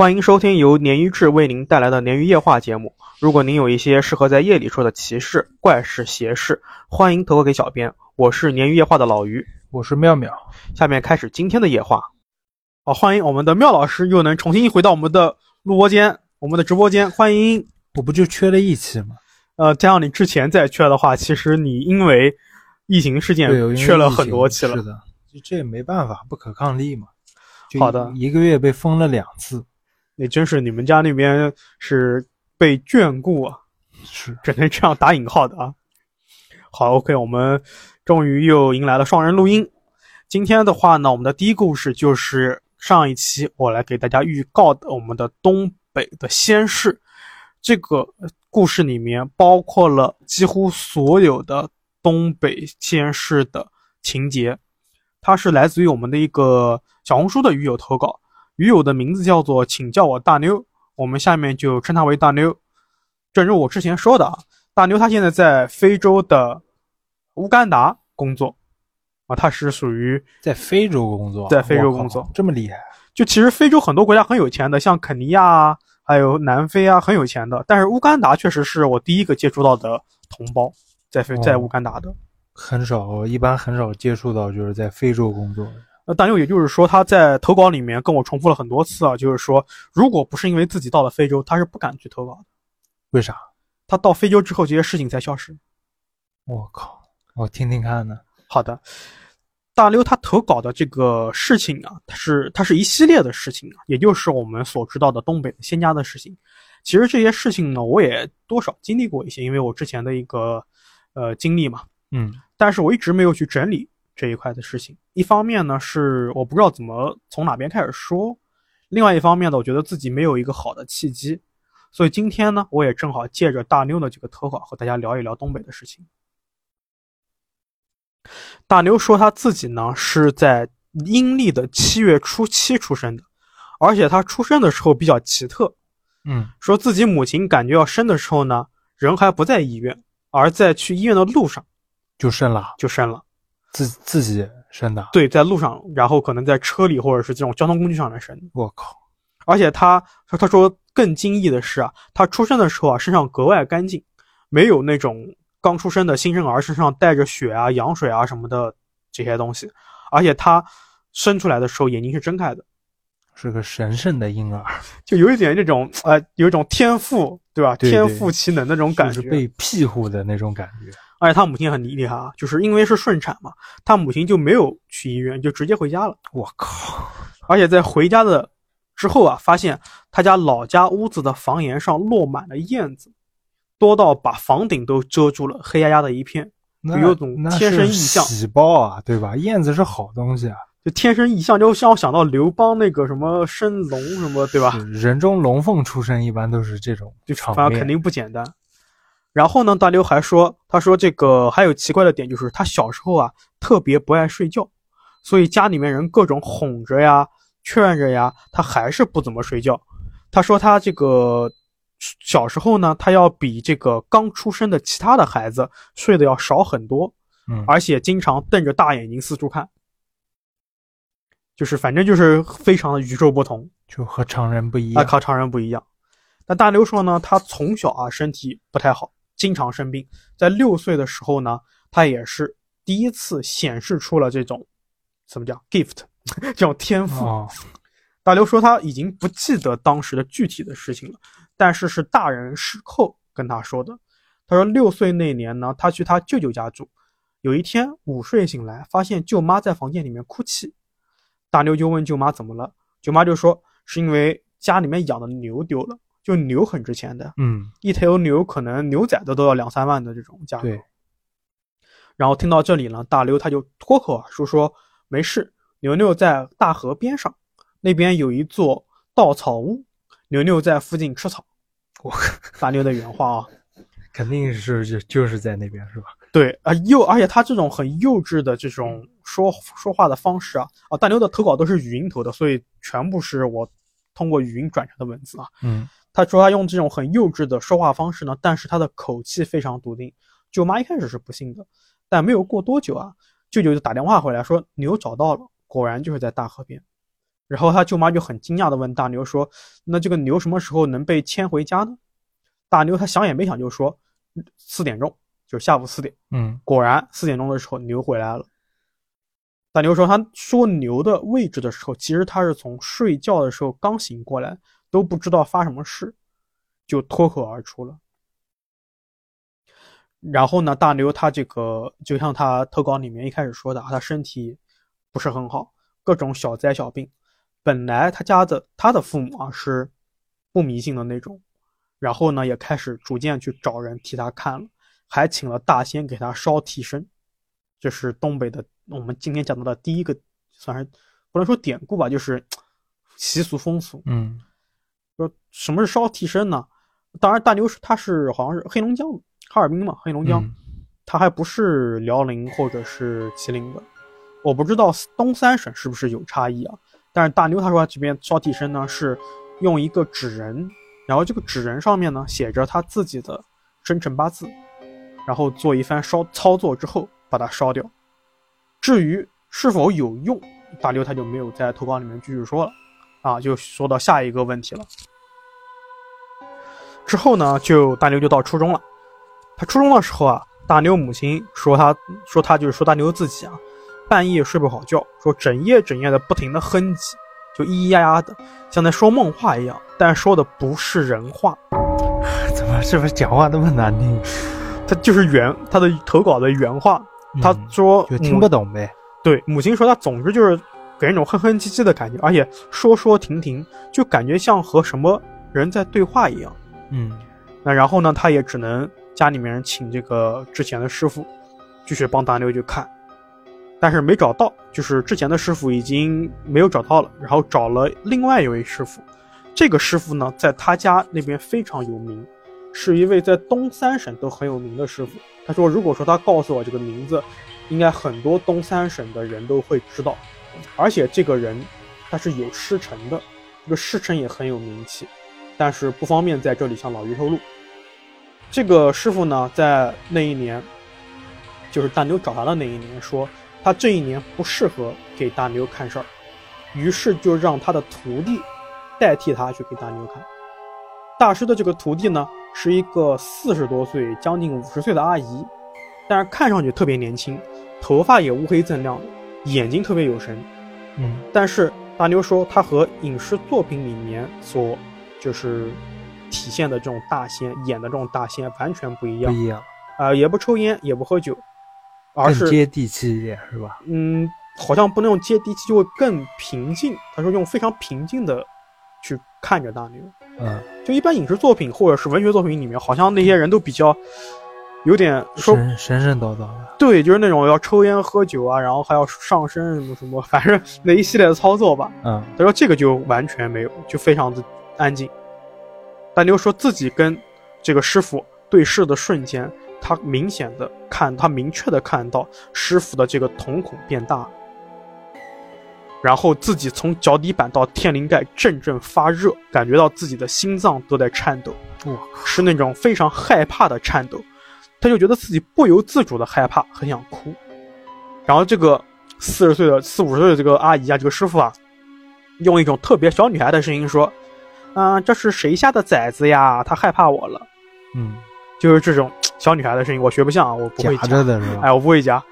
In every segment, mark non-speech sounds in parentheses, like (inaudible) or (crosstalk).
欢迎收听由鲶鱼志为您带来的鲶鱼夜话节目。如果您有一些适合在夜里说的奇事、怪事、邪事，欢迎投稿给小编。我是鲶鱼夜话的老鱼，我是妙妙。下面开始今天的夜话。好，欢迎我们的妙老师又能重新回到我们的录播间、我们的直播间。欢迎，我不就缺了一期吗？呃，加上你之前再缺的话，其实你因为疫情事件缺了很多期了。是的，这也没办法，不可抗力嘛。好的，一个月被封了两次。那真是你们家那边是被眷顾啊，是 (laughs) 只能这样打引号的啊。好，OK，我们终于又迎来了双人录音。今天的话呢，我们的第一故事就是上一期我来给大家预告的我们的东北的仙事。这个故事里面包括了几乎所有的东北仙事的情节，它是来自于我们的一个小红书的鱼友投稿。鱼友的名字叫做，请叫我大妞，我们下面就称他为大妞。正如我之前说的啊，大妞她现在在非洲的乌干达工作啊，她是属于在非洲工作，在非洲工作这么厉害。就其实非洲很多国家很有钱的，像肯尼亚啊，还有南非啊，很有钱的。但是乌干达确实是我第一个接触到的同胞，在非在乌干达的很少，一般很少接触到就是在非洲工作。那大妞也就是说，他在投稿里面跟我重复了很多次啊，就是说，如果不是因为自己到了非洲，他是不敢去投稿的。为啥？他到非洲之后，这些事情才消失。我靠，我听听看呢。好的，大刘他投稿的这个事情啊，它是它是一系列的事情啊，也就是我们所知道的东北的仙家的事情。其实这些事情呢，我也多少经历过一些，因为我之前的一个呃经历嘛。嗯，但是我一直没有去整理。这一块的事情，一方面呢是我不知道怎么从哪边开始说，另外一方面呢，我觉得自己没有一个好的契机，所以今天呢，我也正好借着大妞的这个投稿和大家聊一聊东北的事情。大妞说他自己呢是在阴历的七月初七出生的，而且他出生的时候比较奇特，嗯，说自己母亲感觉要生的时候呢，人还不在医院，而在去医院的路上就生了，就生了。自自己生的，对，在路上，然后可能在车里或者是这种交通工具上来生。我靠！而且他他他说更惊异的是啊，他出生的时候啊，身上格外干净，没有那种刚出生的新生儿身上带着血啊、羊水啊什么的这些东西。而且他生出来的时候眼睛是睁开的，是个神圣的婴儿，(laughs) 就有一点那种呃，有一种天赋，对吧？天赋奇能那种感觉，是被庇护的那种感觉。而且他母亲很厉害啊，就是因为是顺产嘛，他母亲就没有去医院，就直接回家了。我靠！而且在回家的之后啊，发现他家老家屋子的房檐上落满了燕子，多到把房顶都遮住了，黑压压的一片，有种天生异象。喜报啊，对吧？燕子是好东西啊，就天生异象，就像我想到刘邦那个什么生龙什么，对吧？人中龙凤出生，一般都是这种，就反正肯定不简单。然后呢，大刘还说，他说这个还有奇怪的点，就是他小时候啊特别不爱睡觉，所以家里面人各种哄着呀、劝着呀，他还是不怎么睡觉。他说他这个小时候呢，他要比这个刚出生的其他的孩子睡得要少很多，嗯，而且经常瞪着大眼睛四处看，就是反正就是非常的与众不同，就和常人不一样，和常人不一样。那大刘说呢，他从小啊身体不太好。经常生病，在六岁的时候呢，他也是第一次显示出了这种，怎么讲 gift，这种天赋。大刘说他已经不记得当时的具体的事情了，但是是大人事后跟他说的。他说六岁那年呢，他去他舅舅家住，有一天午睡醒来，发现舅妈在房间里面哭泣。大刘就问舅妈怎么了，舅妈就说是因为家里面养的牛丢了。就牛很值钱的，嗯，一头牛可能牛仔的都要两三万的这种价格。对。然后听到这里呢，大刘他就脱口而出说：“没事，牛牛在大河边上，那边有一座稻草屋，牛牛在附近吃草。”我大刘的原话啊，(laughs) 肯定是就就是在那边是吧？对啊，幼而且他这种很幼稚的这种说说话的方式啊，啊，大刘的投稿都是语音投的，所以全部是我通过语音转成的文字啊，嗯。他说他用这种很幼稚的说话方式呢，但是他的口气非常笃定。舅妈一开始是不信的，但没有过多久啊，舅舅就打电话回来说牛找到了，果然就是在大河边。然后他舅妈就很惊讶的问大牛说：“那这个牛什么时候能被牵回家呢？”大牛他想也没想就说：“四点钟，就是下午四点。”嗯果然四点钟的时候牛回来了。大牛说他说牛的位置的时候，其实他是从睡觉的时候刚醒过来，都不知道发什么事，就脱口而出了。然后呢，大牛他这个就像他投稿里面一开始说的，他身体不是很好，各种小灾小病。本来他家的他的父母啊是不迷信的那种，然后呢也开始逐渐去找人替他看了。还请了大仙给他烧替身，这是东北的我们今天讲到的第一个，算是不能说典故吧，就是 (tsk) 习俗风俗。嗯说什么是烧替身呢？当然，大牛是他是好像是黑龙江的哈尔滨嘛，黑龙江，嗯他还不是辽宁或者是吉林的，我不知道东三省是不是有差异啊。但是大牛他说这边烧替身呢是用一个纸人，然后这个纸人上面呢写着他自己的生辰八字。然后做一番烧操作之后把它烧掉。至于是否有用，大妞他就没有在投稿里面继续说了，啊，就说到下一个问题了。之后呢，就大牛就到初中了。他初中的时候啊，大牛母亲说他说他就是说大牛自己啊，半夜睡不好觉，说整夜整夜的不停的哼唧，就咿咿呀呀的，像在说梦话一样，但说的不是人话。(laughs) 怎么是不是讲话那么难听？他就是原他的投稿的原话，他嗯说就听不懂呗。对母亲说他总之就是给人一种哼哼唧唧的感觉，而且说说停停，就感觉像和什么人在对话一样。嗯那然后呢，他也只能家里面请这个之前的师傅，继续帮大牛去看，但是没找到，就是之前的师傅已经没有找到了，然后找了另外一位师傅，这个师傅呢，在他家那边非常有名，是一位在东三省都很有名的师傅。他说，如果说他告诉我这个名字，应该很多东三省的人都会知道，而且这个人他是有师承的，这个师承也很有名气。但是不方便在这里向老于透露。这个师傅呢，在那一年，就是大牛找他的那一年，说他这一年不适合给大牛看事儿，于是就让他的徒弟代替他去给大牛看。大师的这个徒弟呢，是一个四十多岁、将近五十岁的阿姨，但是看上去特别年轻，头发也乌黑锃亮的，眼睛特别有神。嗯但是大牛说，他和影视作品里面所就是体现的这种大仙演的这种大仙完全不一样，不一样，啊、也不抽烟，也不喝酒，而是接地气一点是吧？嗯，好像不能用接地气，就会更平静。他说用非常平静的去看着大牛。嗯，就一般影视作品或者是文学作品里面，好像那些人都比较有点说神神神叨叨的。对，就是那种要抽烟喝酒啊，然后还要上身什么什么，反正那一系列的操作吧。嗯他说这个就完全没有，就非常的安静。大牛说自己跟这个师傅对视的瞬间，他明显的看，他明确的看到师傅的这个瞳孔变大了，然后自己从脚底板到天灵盖阵阵发热，感觉到自己的心脏都在颤抖，我是那种非常害怕的颤抖。他就觉得自己不由自主的害怕，很想哭。然后这个四十岁的四五十岁的这个阿姨啊，这个师傅啊，用一种特别小女孩的声音说：“嗯、这是谁下的崽子呀？他害怕我了。嗯，”就是这种小女孩的声音，我学不像啊，我不会夹着的是吧？哎，我不会夹。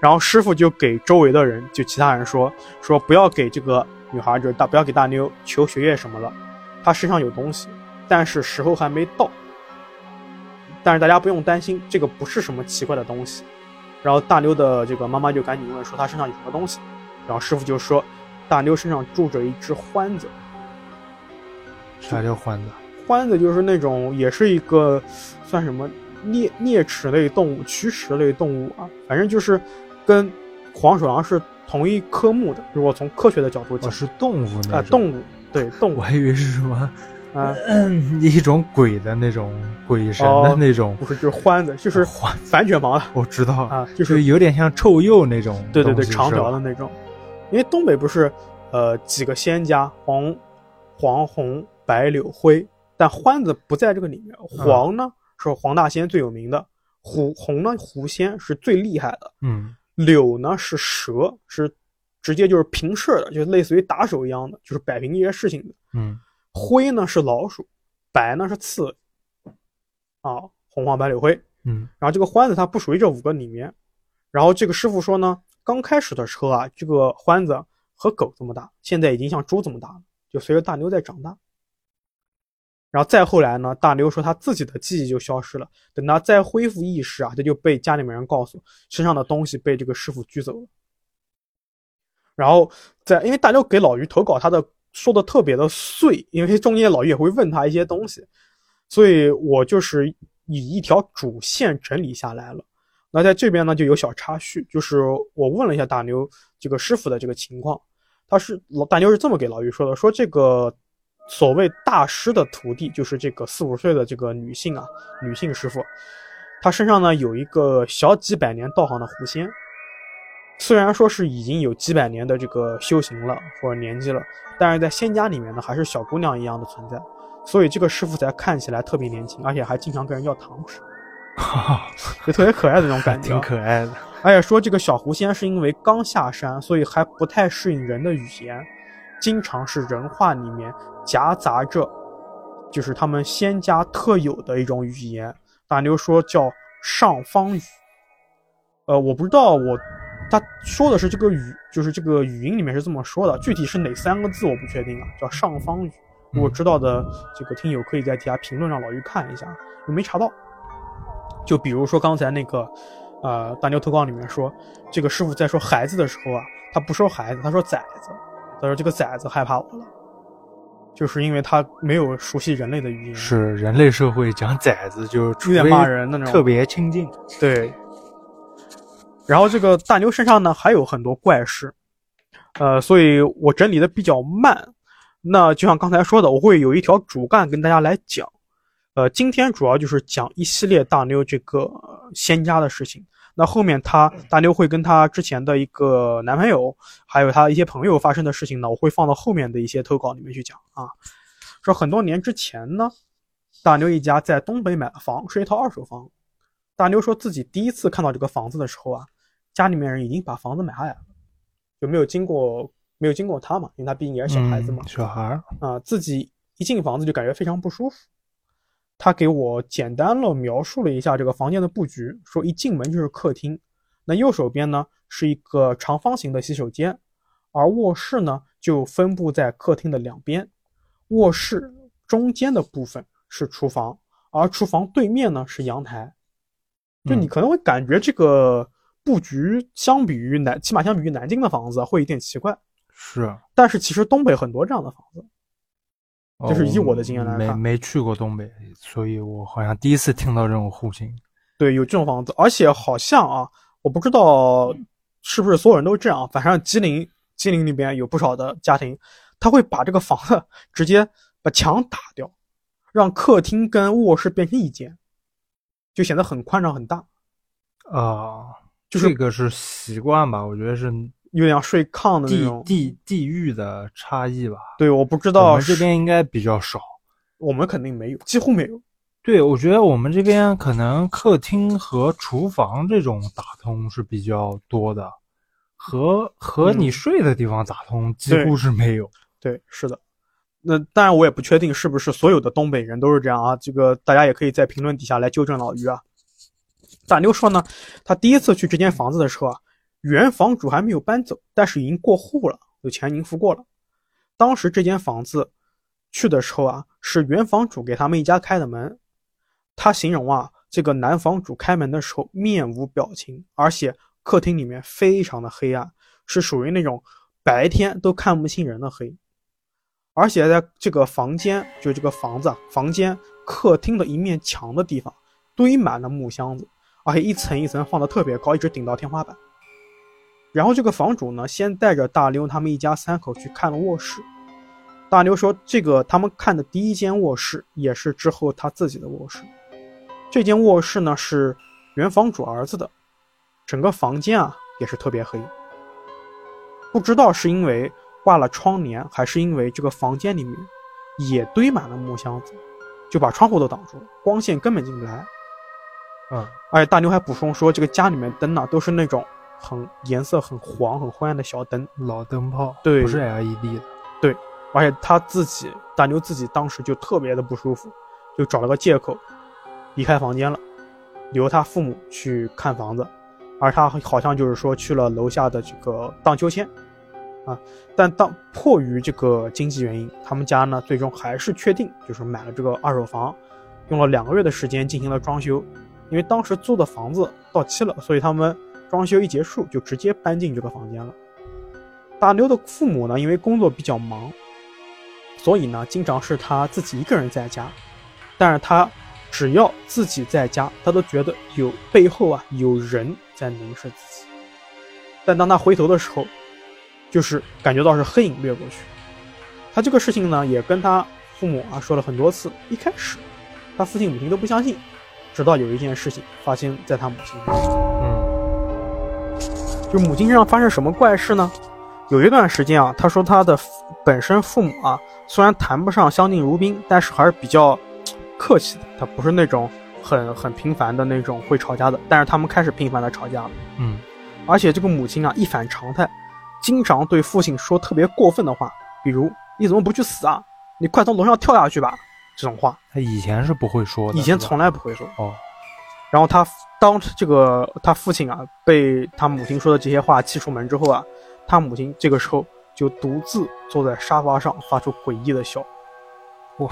然后师傅就给周围的人，就其他人说说不要给这个女孩，就是大不要给大妞求学业什么了，她身上有东西，但是时候还没到。但是大家不用担心，这个不是什么奇怪的东西。然后大妞的这个妈妈就赶紧问说她身上有什么东西，然后师傅就说大妞身上住着一只獾子，啥叫獾子？獾子就是那种也是一个算什么啮啮齿类动物、曲齿类动物啊，反正就是跟黄鼠狼是同一科目的。如果从科学的角度讲哦，，是动物那啊、种。动物对 (laughs) 动物我还以为是什么啊、(clears throat) 一种鬼的那种鬼神哦的那种。不是就是獾子，就是欢，反卷毛的我知道，啊，就就是有点像臭鼬那种。对对对长条的那种。因为东北不是呃几个仙家黄黄红白柳灰，但獾子不在这个里面。黄呢、是黄大仙最有名的，虎红呢狐仙是最厉害的。嗯柳呢是蛇，是直接就是平视的，就类似于打手一样的，就是摆平一些事情的。嗯灰呢是老鼠，白呢是刺猬，啊，红黄白柳灰。嗯然后这个欢子它不属于这五个里面。然后这个师傅说呢，刚开始的时候啊，这个欢子和狗这么大，现在已经像猪这么大了，就随着大牛在长大。然后再后来呢，大牛说他自己的记忆就消失了，等他再恢复意识啊，他就被家里面人告诉身上的东西被这个师傅拘走了。然后在因为大牛给老于投稿，他的说的特别的碎，因为中间老于也会问他一些东西，所以我就是以一条主线整理下来了。那在这边呢，就有小插叙，就是我问了一下大牛这个师傅的这个情况，他是老大牛是这么给老于说的，说这个所谓大师的徒弟，就是这个四五岁的这个女性啊，女性师傅，她身上呢有一个小几百年道行的狐仙，虽然说是已经有几百年的这个修行了或者年纪了，但是在仙家里面呢还是小姑娘一样的存在，所以这个师傅才看起来特别年轻，而且还经常跟人要糖吃。哈哈，就特别可爱的那种感觉，挺可爱的。而且说这个小狐仙是因为刚下山，所以还不太适应人的语言，经常是人话里面夹杂着，就是他们仙家特有的一种语言。大牛说叫上方语，呃，我不知道我他说的是这个语，就是这个语音里面是这么说的，具体是哪三个字我不确定啊，叫上方语。如果知道的这个听友可以在底下评论让老于看一下，我没查到。就比如说刚才那个，呃，大牛投稿里面说，这个师傅在说孩子的时候啊，他不说孩子，他说崽子，他说这个崽子害怕我了，就是因为他没有熟悉人类的语言，是人类社会讲崽子就有点骂人的那种，特别亲近。对。然后这个大牛身上呢还有很多怪事，呃，所以我整理的比较慢。那就像刚才说的，我会有一条主干跟大家来讲。呃，今天主要就是讲一系列大妞这个仙家的事情。那后面她大妞会跟她之前的一个男朋友，还有她一些朋友发生的事情呢，我会放到后面的一些投稿里面去讲啊。说很多年之前呢，大妞一家在东北买了房，是一套二手房。大妞说自己第一次看到这个房子的时候啊，家里面人已经把房子买下来了，就没有经过没有经过他嘛，因为他毕竟也是小孩子嘛，嗯、小孩儿啊，自己一进房子就感觉非常不舒服。他给我简单了描述了一下这个房间的布局，说一进门就是客厅，那右手边呢是一个长方形的洗手间，而卧室呢就分布在客厅的两边，卧室中间的部分是厨房，而厨房对面呢是阳台。就你可能会感觉这个布局相比于南，起码相比于南京的房子会有点奇怪，是，但是其实东北很多这样的房子。就是以我的经验来看，没没去过东北，所以我好像第一次听到这种户型。对，有这种房子，而且好像啊，我不知道是不是所有人都这样，反正吉林吉林那边有不少的家庭，他会把这个房子直接把墙打掉，让客厅跟卧室变成一间，就显得很宽敞很大。啊，就是这个是习惯吧？我觉得是。有点睡炕的那种地地地域的差异吧。对，我不知道我们这边应该比较少，我们肯定没有，几乎没有。对，我觉得我们这边可能客厅和厨房这种打通是比较多的，和和你睡的地方打通几乎是没有。对，是的。那当然，我也不确定是不是所有的东北人都是这样啊。这个大家也可以在评论底下来纠正老于啊。大牛说呢，他第一次去这间房子的时候啊。原房主还没有搬走，但是已经过户了，有钱已经付过了。当时这间房子去的时候啊，是原房主给他们一家开的门。他形容啊，这个男房主开门的时候面无表情，而且客厅里面非常的黑暗，是属于那种白天都看不清人的黑。而且在这个房间，就这个房子、啊房间、客厅的一面墙的地方，堆满了木箱子，而且一层一层放的特别高，一直顶到天花板。然后这个房主呢，先带着大妞他们一家三口去看了卧室。大妞说，这个他们看的第一间卧室，也是之后他自己的卧室。这间卧室呢是原房主儿子的，整个房间啊也是特别黑。不知道是因为挂了窗帘，还是因为这个房间里面也堆满了木箱子，就把窗户都挡住了，光线根本进不来。嗯，而且大牛还补充说，这个家里面灯呢都是那种。很颜色很黄、很昏暗的小灯，老灯泡，对不是 LED 的。对而且他自己大牛自己当时就特别的不舒服，就找了个借口离开房间了，留他父母去看房子，而他好像就是说去了楼下的这个荡秋千，啊，但当迫于这个经济原因，他们家呢最终还是确定就是买了这个二手房，用了两个月的时间进行了装修，因为当时租的房子到期了，所以他们装修一结束就直接搬进这个房间了。大牛的父母呢，因为工作比较忙。所以呢，经常是他自己一个人在家，但是他只要自己在家，他都觉得有背后啊有人在凝视自己。但当他回头的时候，就是感觉到是黑影掠过去。他这个事情呢，也跟他父母啊说了很多次。一开始，他父亲母亲都不相信，直到有一件事情发生在他母亲身上。嗯，就母亲身上发生什么怪事呢？有一段时间啊，他说他的本身父母啊。虽然谈不上相敬如宾，但是还是比较客气的。他不是那种很很频繁的那种会吵架的，但是他们开始频繁的吵架了。嗯，而且这个母亲啊一反常态，经常对父亲说特别过分的话，比如“你怎么不去死啊？你快从楼上跳下去吧！”这种话。他以前是不会说的，以前从来不会说。哦。然后他当这个他父亲啊被他母亲说的这些话气出门之后啊，他母亲这个时候。就独自坐在沙发上，发出诡异的笑，哇，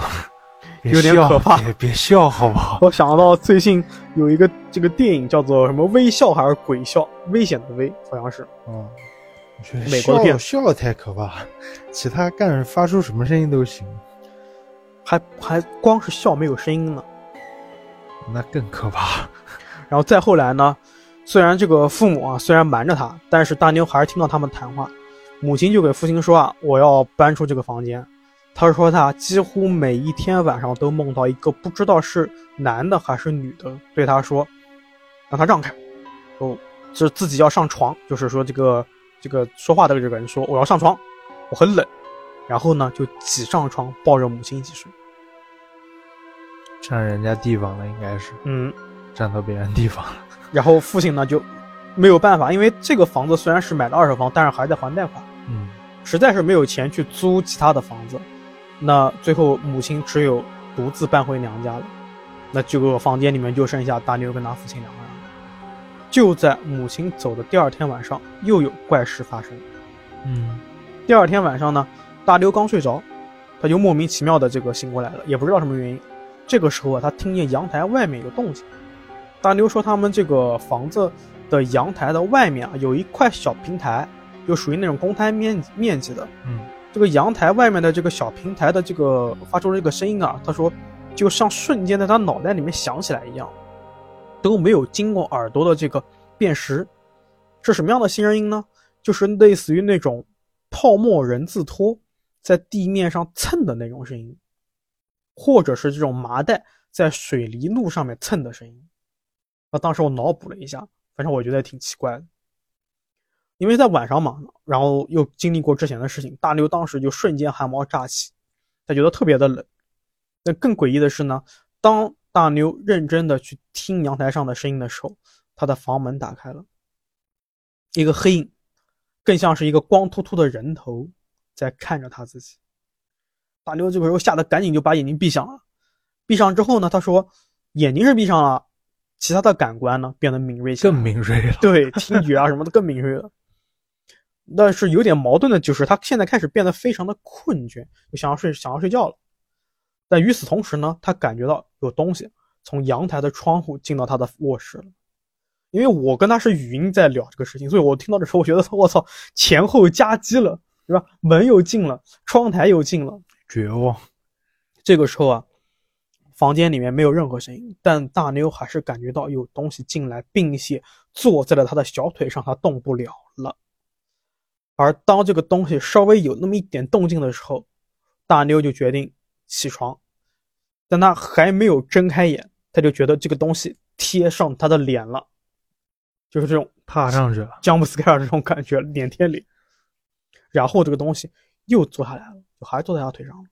有点可怕。(laughs) 别别笑，好不好？(laughs) 我想到最近有一个这个电影叫做什么“微笑”还是“鬼笑”？危险的危，好像是。嗯，美国的片笑太可怕，其他干发出什么声音都行，还还光是笑没有声音呢，那更可怕。(laughs) 然后再后来呢，虽然这个父母啊虽然瞒着他，但是大妞还是听到他们谈话。母亲就给父亲说啊，我要搬出这个房间。他说他几乎每一天晚上都梦到一个不知道是男的还是女的，对他说，让他让开。哦，是自己要上床，就是说这个这个说话的这个人说我要上床，我很冷。然后呢，就挤上床抱着母亲一起睡。占人家地方了，应该是。嗯，占到别人地方了。(laughs) 然后父亲呢就没有办法，因为这个房子虽然是买的二手房，但是还在还贷款。嗯，实在是没有钱去租其他的房子，那最后母亲只有独自搬回娘家了。那这个房间里面就剩下大妞跟他父亲两个人。就在母亲走的第二天晚上，又有怪事发生。嗯，第二天晚上呢，大妞刚睡着，他就莫名其妙的这个醒过来了，也不知道什么原因。这个时候啊，他听见阳台外面有动静。大妞说他们这个房子的阳台的外面啊，有一块小平台。就属于那种公摊面面积的，嗯，这个阳台外面的这个小平台的这个发出这个声音啊，他说就像瞬间在他脑袋里面响起来一样，都没有经过耳朵的这个辨识，是什么样的新声音呢？就是类似于那种泡沫人字拖在地面上蹭的那种声音，或者是这种麻袋在水泥路上面蹭的声音。那当时我脑补了一下，反正我觉得挺奇怪的。因为在晚上嘛，然后又经历过之前的事情，大牛当时就瞬间汗毛炸起，他觉得特别的冷。那更诡异的是呢，当大牛认真的去听阳台上的声音的时候，他的房门打开了，一个黑影，更像是一个光秃秃的人头在看着他自己。大刘这个时候吓得赶紧就把眼睛闭上了。闭上之后呢，他说眼睛是闭上了，其他的感官呢变得敏锐，更敏锐了。对，听觉啊什么的更敏锐了。但是有点矛盾的就是，他现在开始变得非常的困倦，就想要睡，想要睡觉了。但与此同时呢，他感觉到有东西从阳台的窗户进到他的卧室了。因为我跟他是语音在聊这个事情，所以我听到的时候，我觉得我操，前后夹击了，对吧？门又进了，窗台又进了，绝望。这个时候啊，房间里面没有任何声音，但大妞还是感觉到有东西进来，并且坐在了他的小腿上，他动不了了。而当这个东西稍微有那么一点动静的时候，大妞就决定起床。但她还没有睁开眼，她就觉得这个东西贴上她的脸了，就是这种踏上去了，(laughs) 詹姆斯盖尔这种感觉，脸贴脸。然后这个东西又坐下来了，就还坐在他腿上了。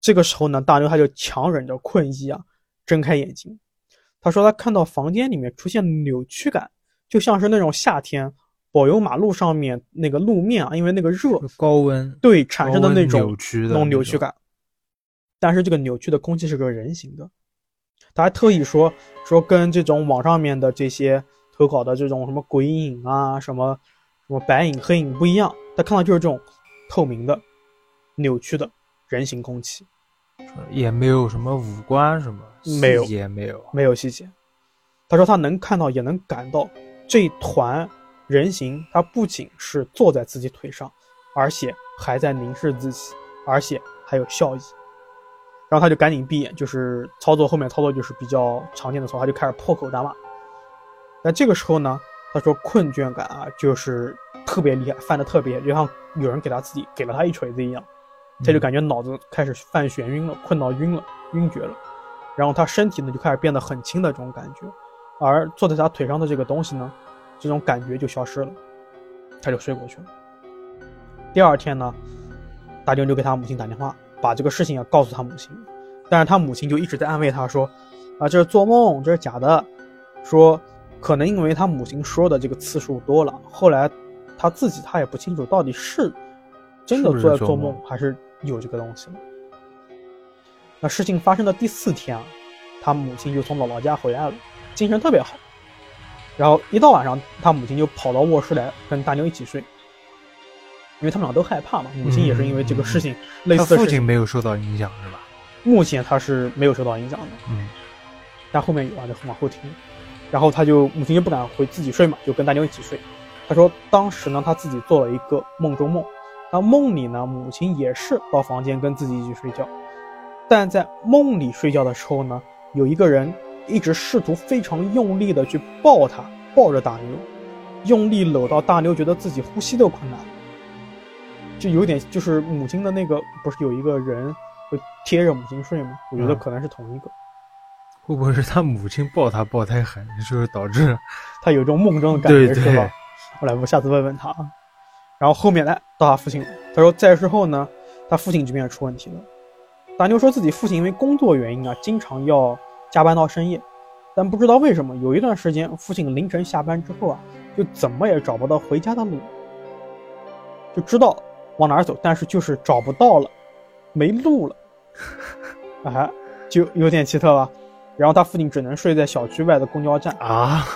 这个时候呢，大妞他就强忍着困意啊，睁开眼睛。他说他看到房间里面出现扭曲感。就像是那种夏天柏油马路上面那个路面啊，因为那个热高温对产生的那种扭曲的那种扭曲感。但是这个扭曲的空气是个人形的，他还特意说说跟这种网上面的这些投稿的这种什么鬼影啊、什么什么白影、黑影不一样，他看到就是这种透明的、扭曲的人形空气，也没有什么五官什么，没有也没有，没有细节。他说他能看到，也能感到这一团人形，它不仅是坐在自己腿上，而且还在凝视自己，而且还有笑意。然后他就赶紧闭眼，就是操作后面操作就是比较常见的操作，他就开始破口大骂。那这个时候呢，他说困倦感啊，就是特别厉害，犯的特别，就像有人给他自己给了他一锤子一样，他就感觉脑子开始犯眩晕了，困到晕了，晕厥了。然后他身体呢就开始变得很轻的这种感觉，而坐在他腿上的这个东西呢，这种感觉就消失了，他就睡过去了。第二天呢，大妞就给他母亲打电话。把这个事情要告诉他母亲，但是他母亲就一直在安慰他说：“啊，这是做梦，这是假的。”说可能因为他母亲说的这个次数多了，后来他自己他也不清楚到底是真的做在做梦，还是有这个东西。那事情发生的第四天啊，他母亲就从姥姥家回来了，精神特别好。然后一到晚上，他母亲就跑到卧室来跟大妞一起睡。因为他们俩都害怕嘛，母亲也是因为这个事情类似的事情。父亲没有受到影响是吧？目前他是没有受到影响的，嗯，但后面有啊，就往后听。然后他就母亲就不敢回自己睡嘛，就跟大妞一起睡。他说当时呢，他自己做了一个梦中梦，那梦里呢，母亲也是到房间跟自己一起睡觉，但在梦里睡觉的时候呢，有一个人一直试图非常用力的去抱他，抱着大妞，用力搂到大妞觉得自己呼吸都困难。就有点，就是母亲的那个，不是有一个人会贴着母亲睡吗？我觉得可能是同一个。会不会是他母亲抱他抱太狠，就是导致他有一种梦中的感觉，是吧？我来，我下次问问他啊。然后后面来到他父亲，他说在之后呢，他父亲这边也出问题了。大妞说自己父亲因为工作原因啊，经常要加班到深夜，但不知道为什么，有一段时间父亲凌晨下班之后啊，就怎么也找不到回家的路，就知道。往哪儿走？但是就是找不到了，没路了，(laughs) 啊，就有点奇特吧。然后他父亲只能睡在小区外的公交站啊，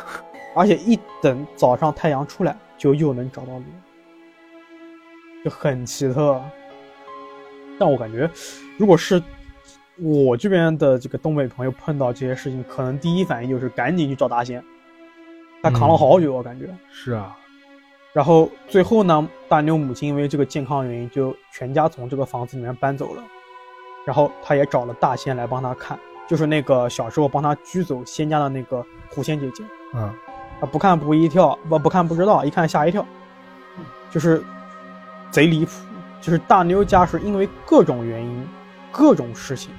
而且一等早上太阳出来，就又能找到路，就很奇特。但我感觉，如果是我这边的这个东北朋友碰到这些事情，可能第一反应就是赶紧去找大仙。他扛了好久，我感觉是啊。然后最后呢，大妞母亲因为这个健康原因，就全家从这个房子里面搬走了。然后他也找了大仙来帮他看，就是那个小时候帮他拘走仙家的那个狐仙姐姐。嗯，啊，不看不一跳，不不看不知道，一看吓一跳，就是贼离谱。就是大妞家是因为各种原因、各种事情，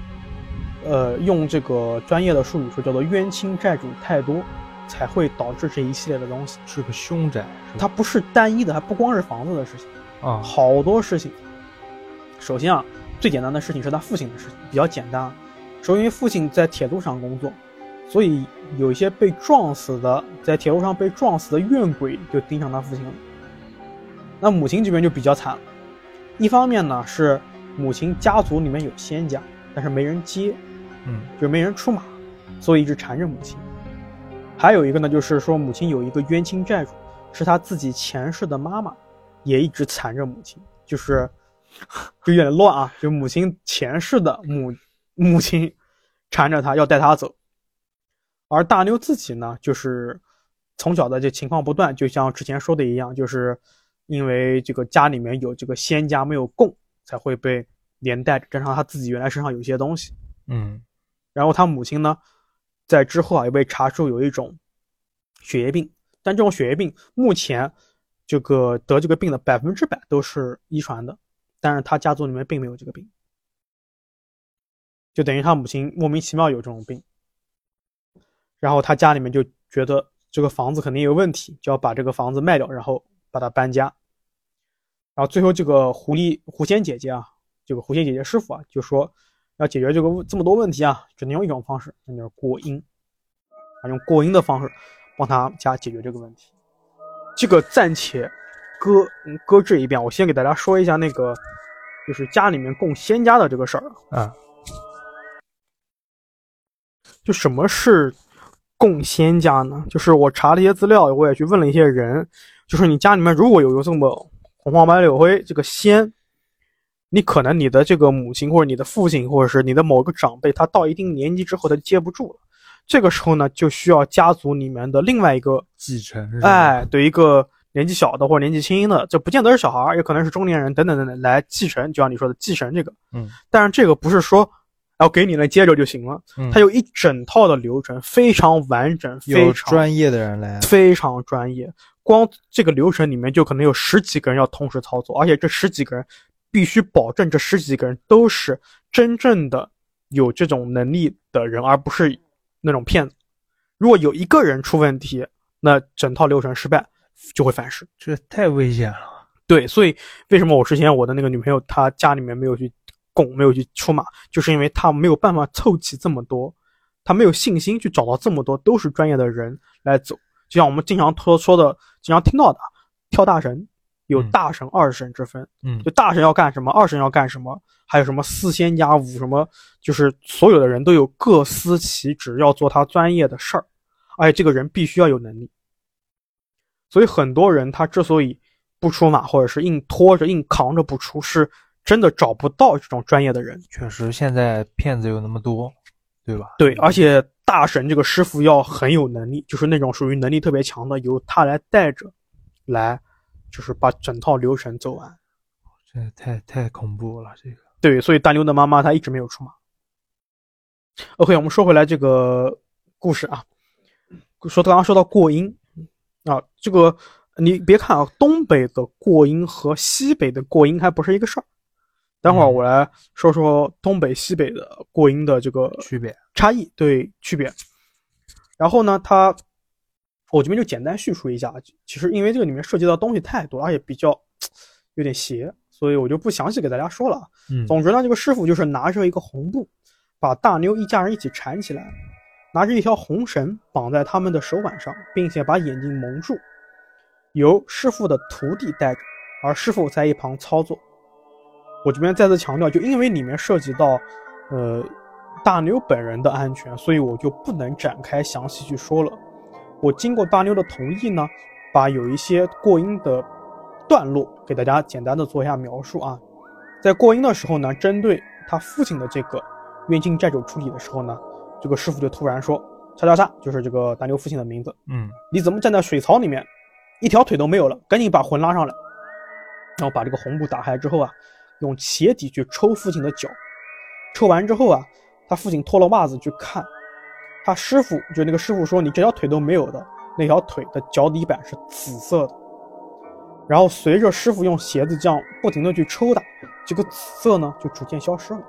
呃，用这个专业的术语说叫做冤亲债主太多。才会导致这一系列的东西是个凶宅，它不是单一的，还不光是房子的事情啊，好多事情。首先啊，最简单的事情是他父亲的事情，比较简单。说因为父亲在铁路上工作，所以有一些被撞死的，在铁路上被撞死的怨鬼就盯上他父亲了。那母亲这边就比较惨了，一方面呢是母亲家族里面有仙家，但是没人接，嗯，就没人出马，所以一直缠着母亲。还有一个呢，就是说母亲有一个冤亲债主，是他自己前世的妈妈，也一直缠着母亲，就是就有点乱啊，就母亲前世的母母亲缠着他要带他走，而大妞自己呢，就是从小的这情况不断，就像之前说的一样，就是因为这个家里面有这个仙家没有供，才会被连带着，加上他自己原来身上有些东西，嗯，然后他母亲呢。在之后啊，也被查出有一种血液病，但这种血液病目前这个得这个病的百分之百都是遗传的，但是他家族里面并没有这个病，就等于他母亲莫名其妙有这种病，然后他家里面就觉得这个房子肯定有问题，就要把这个房子卖掉，然后把他搬家，然后最后这个狐狸狐仙姐姐啊，这个狐仙姐姐师傅啊，就说。要解决这个这么多问题啊，只能用一种方式，那就是过阴，啊，用过阴的方式帮他家解决这个问题。这个暂且搁嗯搁置一遍，我先给大家说一下那个就是家里面供仙家的这个事儿。啊，就什么是供仙家呢？就是我查了一些资料，我也去问了一些人，就是你家里面如果有有这么红黄白柳灰这个仙，你可能你的这个母亲或者你的父亲或者是你的某个长辈，他到一定年纪之后他就接不住了，这个时候呢就需要家族里面的另外一个继承是吧？哎，对一个年纪小的或者年纪轻的，就不见得是小孩儿，也可能是中年人等等等等来继承，就像你说的继承这个。嗯，但是这个不是说要给你来接着就行了，嗯。它有一整套的流程，非常完整，非常专业的人来，非常专业。光这个流程里面就可能有十几个人要同时操作，而且这十几个人必须保证这十几个人都是真正的有这种能力的人，而不是那种骗子。如果有一个人出问题，那整套流程失败，就会反噬。这太危险了。对，所以为什么我之前我的那个女朋友她家里面没有去供，没有去出马，就是因为她没有办法凑齐这么多，她没有信心去找到这么多都是专业的人来走。就像我们经常说说的，经常听到的，跳大神有嗯大神、二神之分，嗯就大神要干什么，二神要干什么，还有什么四仙家五什么，就是所有的人都有各司其职，要做他专业的事儿，而且这个人必须要有能力。所以很多人他之所以不出马，或者是硬拖着、硬扛着不出，是真的找不到这种专业的人。确实，现在骗子有那么多，对吧？对，而且大神这个师傅要很有能力，就是那种属于能力特别强的，由他来带着，来就是把整套流程走完。这太太恐怖了，这个。对，所以大牛的妈妈她一直没有出马。OK，我们说回来这个故事啊，说刚刚说到过阴啊，这个你别看啊，东北的过阴和西北的过阴还不是一个事儿。待会儿嗯我来说说东北、西北的过阴的这个区别。差异，对区别。然后呢，它我这边就简单叙述一下。其实因为这个里面涉及到东西太多，而且比较有点邪，所以我就不详细给大家说了。嗯总之呢，这个师傅就是拿着一个红布，把大妞一家人一起缠起来，拿着一条红绳绑在他们的手腕上，并且把眼睛蒙住，由师傅的徒弟带着，而师傅在一旁操作。我这边再次强调，就因为里面涉及到，呃，大妞本人的安全，所以我就不能展开详细去说了。我经过大妞的同意呢，把有一些过音的段落给大家简单的做一下描述啊。在过音的时候呢，针对他父亲的这个冤亲债主处理的时候呢，这个师傅就突然说：“叉叉叉，就是这个大妞父亲的名字，嗯你怎么站在水槽里面，一条腿都没有了？赶紧把魂拉上来。”然后把这个红布打开之后啊，用鞋底去抽父亲的脚，抽完之后啊，他父亲脱了袜子去看，他师傅就那个师傅说：“你这条腿都没有的，那条腿的脚底板是紫色的。”然后随着师傅用鞋子这样不停的去抽打，这个紫色呢就逐渐消失了。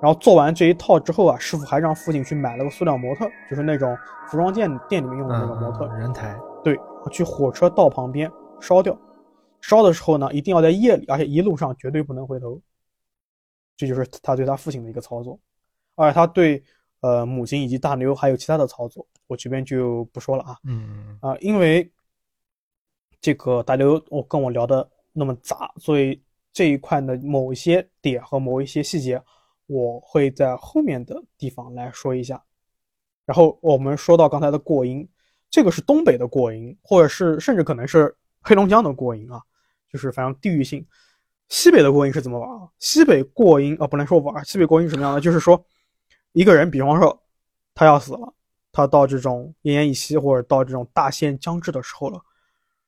然后做完这一套之后啊，师傅还让父亲去买了个塑料模特，就是那种服装店店里面用的那个模特，嗯人台。对，去火车道旁边烧掉。烧的时候呢，一定要在夜里，而且一路上绝对不能回头。这就是他对他父亲的一个操作，而他对呃母亲以及大牛还有其他的操作，我这边就不说了啊嗯啊、因为这个大牛我跟我聊的那么杂，所以这一块的某一些点和某一些细节，我会在后面的地方来说一下。然后我们说到刚才的过音，这个是东北的过音，或者是甚至可能是黑龙江的过音啊，就是反正地域性。西北的过阴是怎么玩啊？西北过阴啊，不能说玩，西北过阴是什么样的？就是说，一个人，比方说他要死了，他到这种奄奄一息或者到这种大限将至的时候了，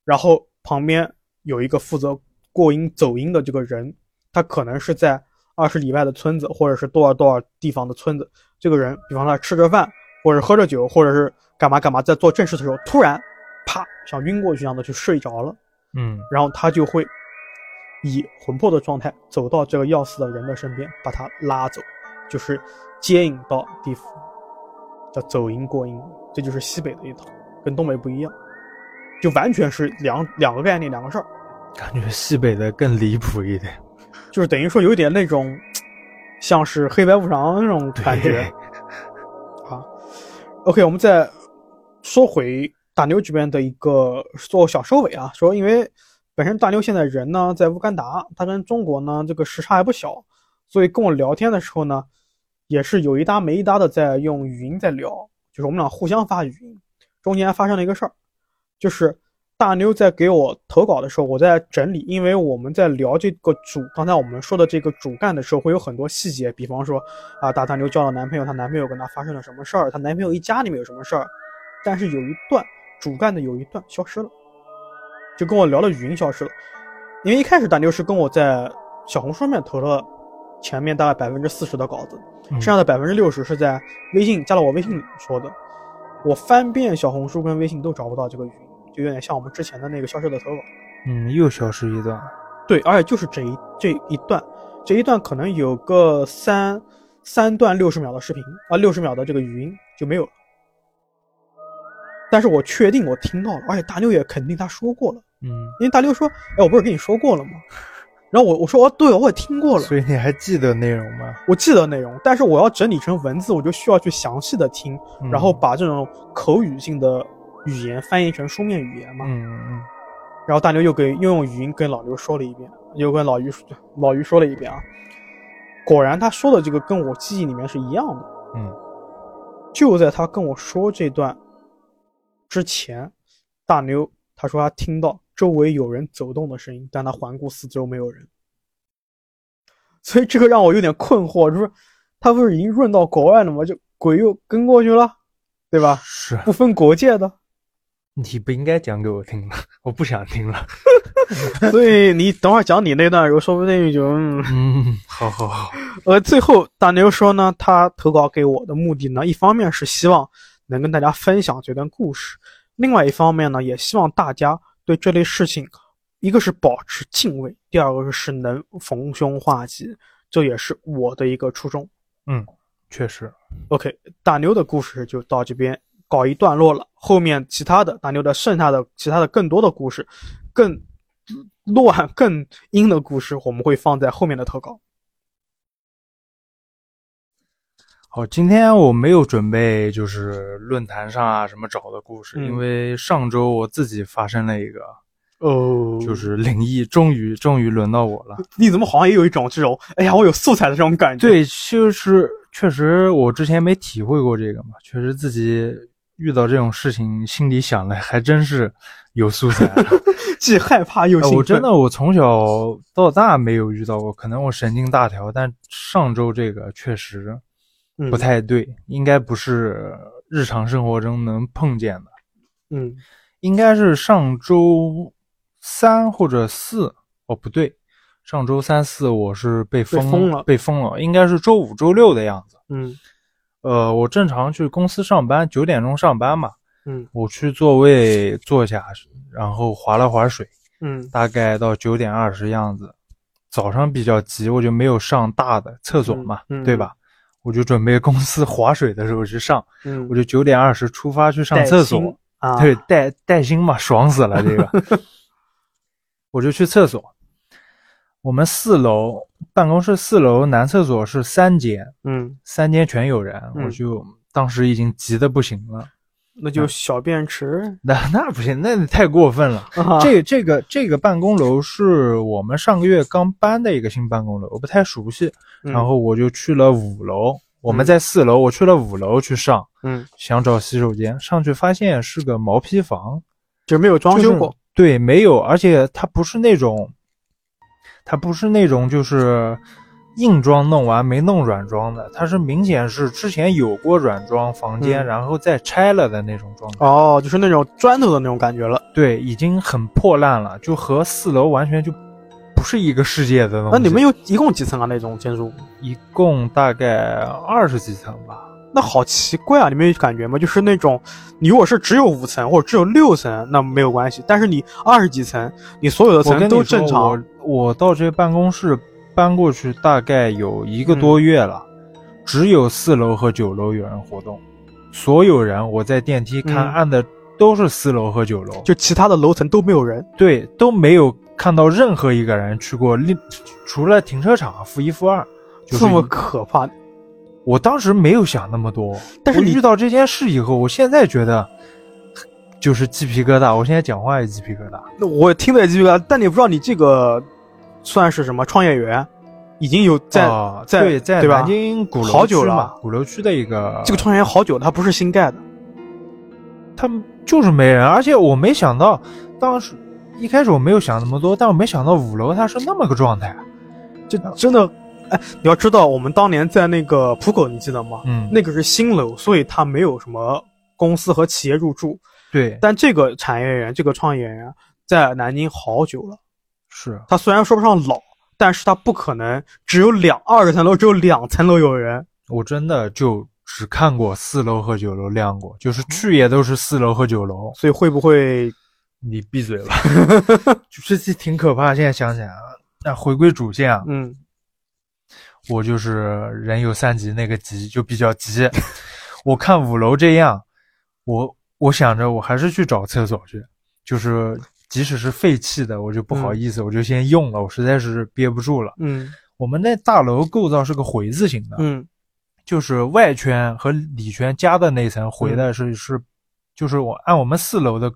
然后旁边有一个负责过阴走阴的这个人，他可能是在二十里外的村子，或者是多少多少地方的村子，这个人，比方他吃着饭，或者喝着酒，或者是干嘛干嘛，在做正事的时候，突然啪像晕过去一样的就睡着了，嗯然后他就会以魂魄的状态走到这个要死的人的身边，把他拉走，就是接引到地府，叫走阴过阴，这就是西北的一套，跟东北不一样，就完全是两两个概念，两个事儿，感觉西北的更离谱一点。就是等于说有一点那种像是黑白无常那种感觉。啊。OK，我们再说回大牛这边的一个做小收尾啊，说因为本身大牛现在人呢在乌干达，他跟中国呢这个时差还不小，所以跟我聊天的时候呢，也是有一搭没一搭的在用语音在聊，就是我们俩互相发语音。中间发生了一个事儿，就是大牛在给我投稿的时候，我在整理，因为我们在聊这个主，刚才我们说的这个主干的时候，会有很多细节，比方说啊，大大牛交了男朋友，她男朋友跟她发生了什么事儿，她男朋友一家里面有什么事儿，但是有一段主干的有一段消失了，就跟我聊的语音消失了，因为一开始大牛是跟我在小红书上面投了前面大概百分之四十的稿子，剩下的百分之六十是在微信加了我微信里说的。我翻遍小红书跟微信都找不到这个语音，就有点像我们之前的那个消失的投稿。嗯，又消失一段。对，而且就是这一这一段，这一段可能有个三三段六十秒的视频啊，六十秒的这个语音就没有了。但是我确定我听到了，而且大牛也肯定他说过了。嗯，因为大牛说：“哎，我不是跟你说过了吗？”然后我我说：“哦，对，我也听过了。”所以你还记得内容吗？我记得内容，但是我要整理成文字，我就需要去详细的听，然后把这种口语性的语言翻译成书面语言嘛。嗯嗯嗯。然后大牛又给又用语音跟老刘说了一遍，又跟老于老于说了一遍啊。果然他说的这个跟我记忆里面是一样的。嗯。就在他跟我说这段之前，大牛他说他听到。周围有人走动的声音，但他环顾四周没有人，所以这个让我有点困惑，就是他不是已经润到国外了吗？就鬼又跟过去了，对吧？是不分国界的。你不应该讲给我听的，(laughs) 我不想听了。(laughs) 所以你等会儿讲你那段时候，说不定就嗯，好好好。呃，最后大牛说呢，他投稿给我的目的呢，一方面是希望能跟大家分享这段故事，另外一方面呢，也希望大家。对这类事情，一个是保持敬畏，第二个是能逢凶化吉，这也是我的一个初衷。嗯，确实。OK，大牛的故事就到这边告一段落了。后面其他的大牛的剩下的其他的更多的故事，更乱更阴的故事，我们会放在后面的投稿。好，今天我没有准备，就是论坛上啊什么找的故事，因为上周我自己发生了一个，哦，就是灵异，终于终于轮到我了。(laughs) 你怎么好像也有一种这种，哎呀，我有素材的这种感觉？对，就是确实我之前没体会过这个嘛，确实自己遇到这种事情，心里想的还真是有素材，(laughs) 既害怕又兴奋。我真的我从小到大没有遇到过，可能我神经大条，但上周这个确实。不太对，应该不是日常生活中能碰见的。嗯，应该是上周三或者四。哦，不对，上周三四我是被封了，被封了。应该是周五、周六的样子。嗯，呃，我正常去公司上班，九点钟上班嘛。嗯，我去座位坐下，然后划了划水。嗯，大概到九点二十样子。早上比较急，我就没有上大的厕所嘛，对吧？我就准备公司划水的时候去上，嗯，我就九点二十出发去上厕所，啊，对，带带薪嘛，爽死了这个，(laughs) 我就去厕所。我们四楼办公室四楼男厕所是三间，嗯，三间全有人，我就当时已经急得不行了。那就小便池，那那不行，那太过分了。这这个这个办公楼是我们上个月刚搬的一个新办公楼，我不太熟悉，然后我就去了五楼。我们在四楼，我去了五楼去上，嗯，想找洗手间，上去发现是个毛坯房，就没有装修过。对，没有，而且它不是那种，它不是那种就是。硬装弄完没弄软装的，它是明显是之前有过软装房间，然后再拆了的那种状态。哦，就是那种砖头的那种感觉了。对，已经很破烂了，就和四楼完全就不是一个世界的。那你们有一共几层啊？那种建筑？一共大概二十几层吧。那好奇怪啊！你们有感觉吗？就是那种，你如果是只有五层或者只有六层，那没有关系。但是你二十几层，你所有的层都正常。我我到这个办公室。搬过去大概有一个多月了，只有四楼和九楼有人活动，所有人我在电梯看按的都是四楼和九楼，就其他的楼层都没有人，对，都没有看到任何一个人去过，另除了停车场负一负二，这么可怕。我当时没有想那么多，但是遇到这件事以后，我现在觉得就是鸡皮疙瘩。我现在讲话也鸡皮疙瘩。那我听的也鸡皮疙瘩，但你不知道你这个算是什么创业园，已经有在、哦在对在对吧南京鼓楼好久了区嘛，鼓楼区的一个这个创业园好久，它不是新盖的。他们就是没人，而且我没想到，当时一开始我没有想那么多，但我没想到五楼它是那么个状态。就真的，哎，你要知道，我们当年在那个浦口，你记得吗？嗯，那个是新楼，所以它没有什么公司和企业入驻。对但这个产业园，这个创业园在南京好久了。是他虽然说不上老，但是他不可能只有两二十层楼，只有两层楼有人。我真的就只看过四楼和九楼亮过，就是嗯去也都是四楼和九楼。所以会不会？你闭嘴吧，(laughs) 就是这挺可怕。现在想起来啊，那回归主线啊，嗯我就是人有三急，那个急就比较急。我看五楼这样，我我想着我还是去找厕所去，就是即使是废弃的，我就不好意思，我就先用了，我实在是憋不住了。嗯。我们那大楼构造是个回字形的，嗯。就是外圈和里圈加的那层回的是、是，就是我按我们四楼的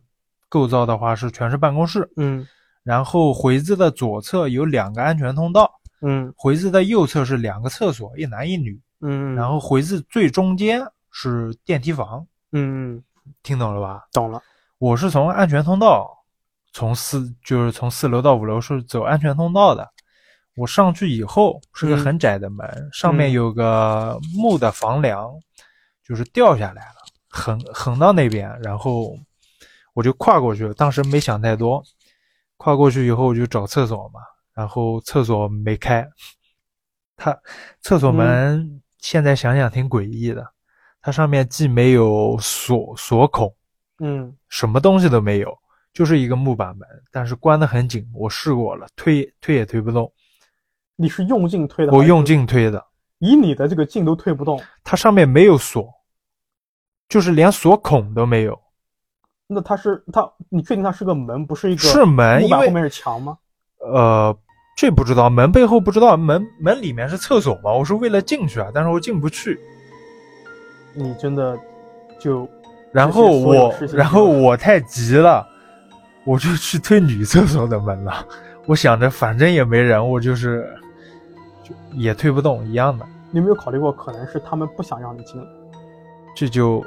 构造的话是全是办公室，嗯。然后回字的左侧有两个安全通道，嗯。回字的右侧是两个厕所，一男一女，嗯，然后回字最中间是电梯房，嗯嗯，听懂了吧？懂了。我是从安全通道，从四就是从四楼到五楼是走安全通道的。我上去以后是个嗯很窄的门，上面嗯有个木的房梁，就是掉下来了，横横到那边，然后我就跨过去了。当时没想太多，跨过去以后我就找厕所嘛，然后厕所没开，它厕所门现在想想挺诡异的，它上面既没有锁锁孔。嗯什么东西都没有，就是一个木板门，但是关得很紧。我试过了，推推也推不动，你是用劲推的？我用，劲推的，以你的这个劲都推不动，它上面没有锁，就是连锁孔都没有，那它是它？你确定它是个门，不是一个是门，因为后面是墙吗？呃，这不知道，门背后不知道，门门里面是厕所吗，我是为了进去啊，但是我进不去。你真的就然后我然后我太急了，我就去推女厕所的门了。我想着反正也没人，我就是就也推不动，一样的。你有没有考虑过，可能是他们不想让你进来？这就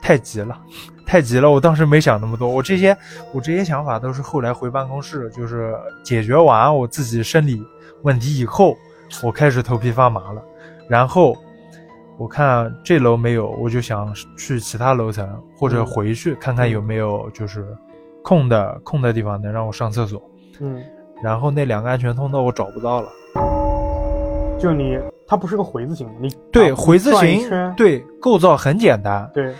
太急了，太急了！我当时没想那么多，我这些我这些想法都是后来回办公室，就是解决完我自己生理问题以后，我开始头皮发麻了。然后我看这楼没有，我就想去其他楼层或者嗯回去看看有没有就是空的空的地方能让我上厕所。嗯，然后那两个安全通道我找不到了。就你，它不是个回字形，你对，啊回字形对构造很简单，对，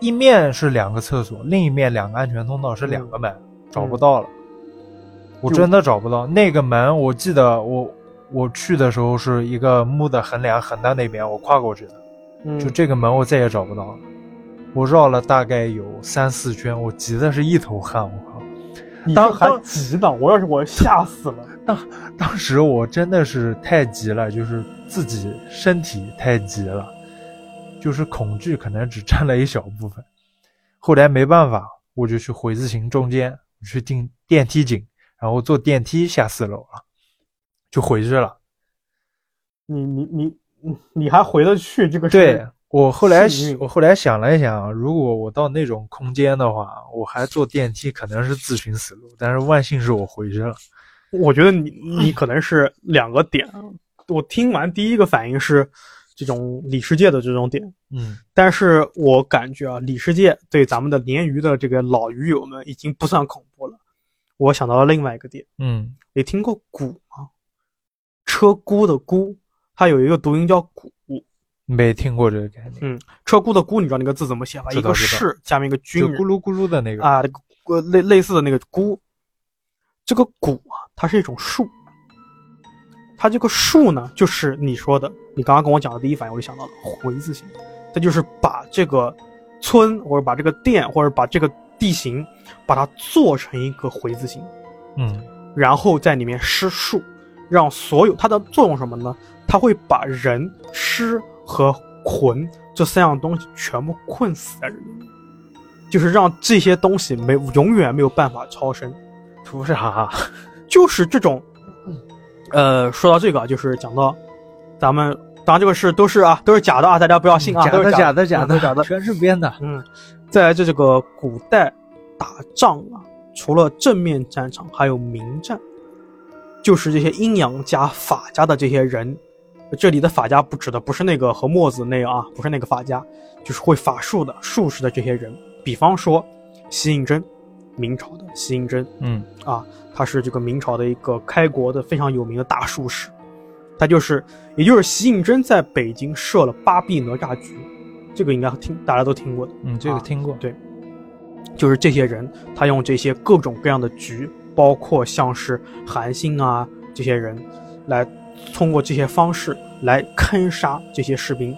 一面是两个厕所，另一面两个安全通道是两个门，找不到了。我真的找不到那个门，我记得我我去的时候是一个木的横梁横到那边，我跨过去的。嗯，就这个门我再也找不到了。我绕了大概有三四圈，我急的是一头汗。我靠！当你还急呢，我要是我吓死了。当当时我真的是太急了，就是自己身体太急了，就是恐惧可能只占了一小部分。后来没办法，我就去回字形中间，去订电梯井，然后坐电梯下四楼了，就回去了。你你你你你还回得去？这个是对我后来我后来想了一想，如果我到那种空间的话，我还坐电梯可能是自寻死路。但是万幸是我回去了。我觉得你你可能是两个点。我听完第一个反应是这种里世界的这种点，嗯但是我感觉啊，里世界对咱们的鲶鱼的这个老鱼友们已经不算恐怖了。我想到了另外一个点，嗯你听过“鼓”吗？车轱的“轱”，它有一个读音叫“鼓”。没听过这个概念，嗯，车轱的“轱”，你知道那个字怎么写吗？一个士下面一个军咕噜咕噜的那个。啊，那个呃类类似的那个“轱”，这个“鼓”啊，它是一种树。它这个树呢，就是你说的，你刚刚跟我讲的第一反应，我就想到了回字形，它就是把这个村或者把这个店或者把这个地形，把它做成一个回字形，嗯然后在里面施术，让所有它的作用是什么呢？它会把人、尸和魂这三样东西全部困死在这里面。就是让这些东西没永远没有办法超生。图啥？就是这种，呃，说到这个，就是讲到咱们，当然这个是都是啊，都是假的啊，大家不要信啊，都是假的，假的，假的，假的，全是编的。嗯，在这这个古代打仗啊，除了正面战场，还有明战，就是这些阴阳家、法家的这些人。这里的法家不指的不是那个和墨子那样啊，不是那个法家，就是会法术的术士的这些人。比方说，西胤禛，明朝的西胤禛，嗯啊，他是这个明朝的一个开国的非常有名的大术士。他就是，也就是西胤禛在北京设了八臂哪吒局，这个应该听大家都听过的。嗯，这个听过。对，就是这些人，他用这些各种各样的局，包括像是韩信啊这些人，来。通过这些方式来坑杀这些士兵，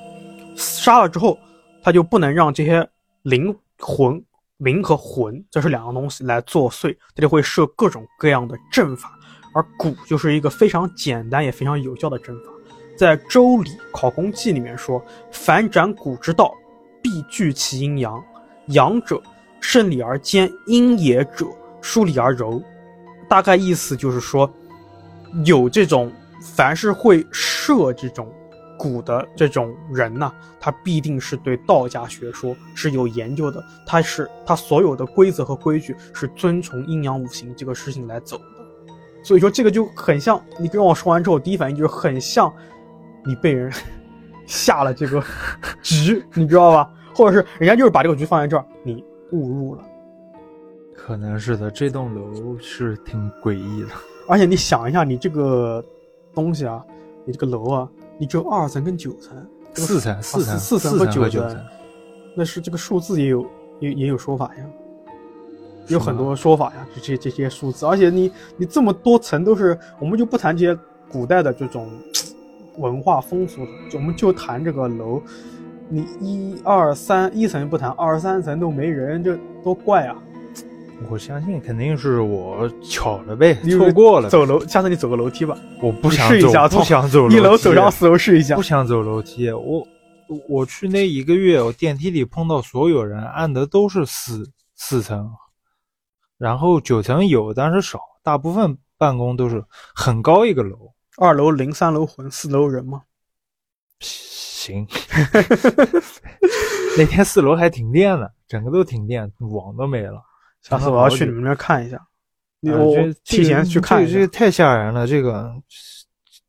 杀了之后，他就不能让这些灵魂、灵和魂，这是两样东西来作祟，他就会设各种各样的阵法。而蛊就是一个非常简单也非常有效的阵法。在《周礼·考工记》里面说：“凡斩蛊之道，必聚其阴阳。阳者，胜理而坚；阴也者，疏理而柔。”大概意思就是说，有这种。凡是会设这种蛊的这种人呢，他必定是对道家学说是有研究的。他是他所有的规则和规矩是遵从阴阳五行这个事情来走的。所以说这个就很像你跟我说完之后，第一反应就是很像你被人 (laughs) 下了这个局，你知道吧？(laughs) 或者是人家就是把这个局放在这儿，你误入了。可能是的，这栋楼是挺诡异的。而且你想一下，你这个。东西啊，你这个楼啊，你只有二层跟九层，四层四层四层和九层，那是这个数字也有也也有说法呀，有很多说法呀，这些这些数字，而且你你这么多层都是，我们就不谈这些古代的这种 (tsk) 文化风俗，我们就谈这个楼，你一二三一层不谈，二三层都没人，这多怪啊！我相信肯定是我巧了呗，错过了。走楼，下次你走个楼梯吧。我不想试一下，不想走楼梯一楼走上四楼试一下。不想走楼梯，我我去那一个月，我电梯里碰到所有人按的都是四四层，然后九层有，但是少，大部分办公都是很高一个楼。二楼零，三楼魂，四楼人吗？行。(laughs) 那天四楼还停电呢，整个都停电，网都没了。下次我要去你们那看一下，(laughs) 我提前去看。这个太吓人了，这个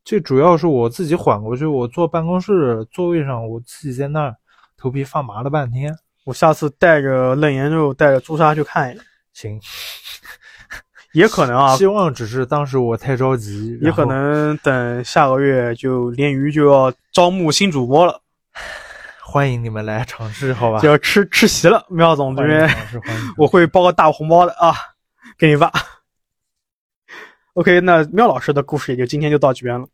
这主要是我自己缓过去。我坐办公室座位上，我自己在那儿，头皮发麻了半天。我下次带着楞严肉，带着朱砂去看一眼。行，(laughs) 也可能啊。(laughs) 希望只是当时我太着急。也可能等下个月就鲢鱼就要招募新主播了。欢迎你们来尝试，(laughs) 好吧？就要吃吃席了，苗总这边 (laughs) 我会包个大红包的啊，给你发。(laughs) OK，那妙老师的故事也就今天就到这边了。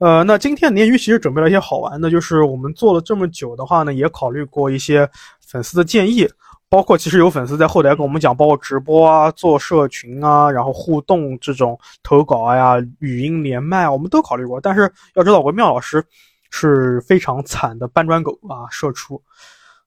呃，那今天鲶鱼其实准备了一些好玩的，就是我们做了这么久的话呢，也考虑过一些粉丝的建议，包括其实有粉丝在后台跟我们讲，包括直播啊、做社群啊、然后互动这种投稿呀、语音连麦，啊我们都考虑过。但是要知道，我妙老师。是非常惨的搬砖狗啊，射出，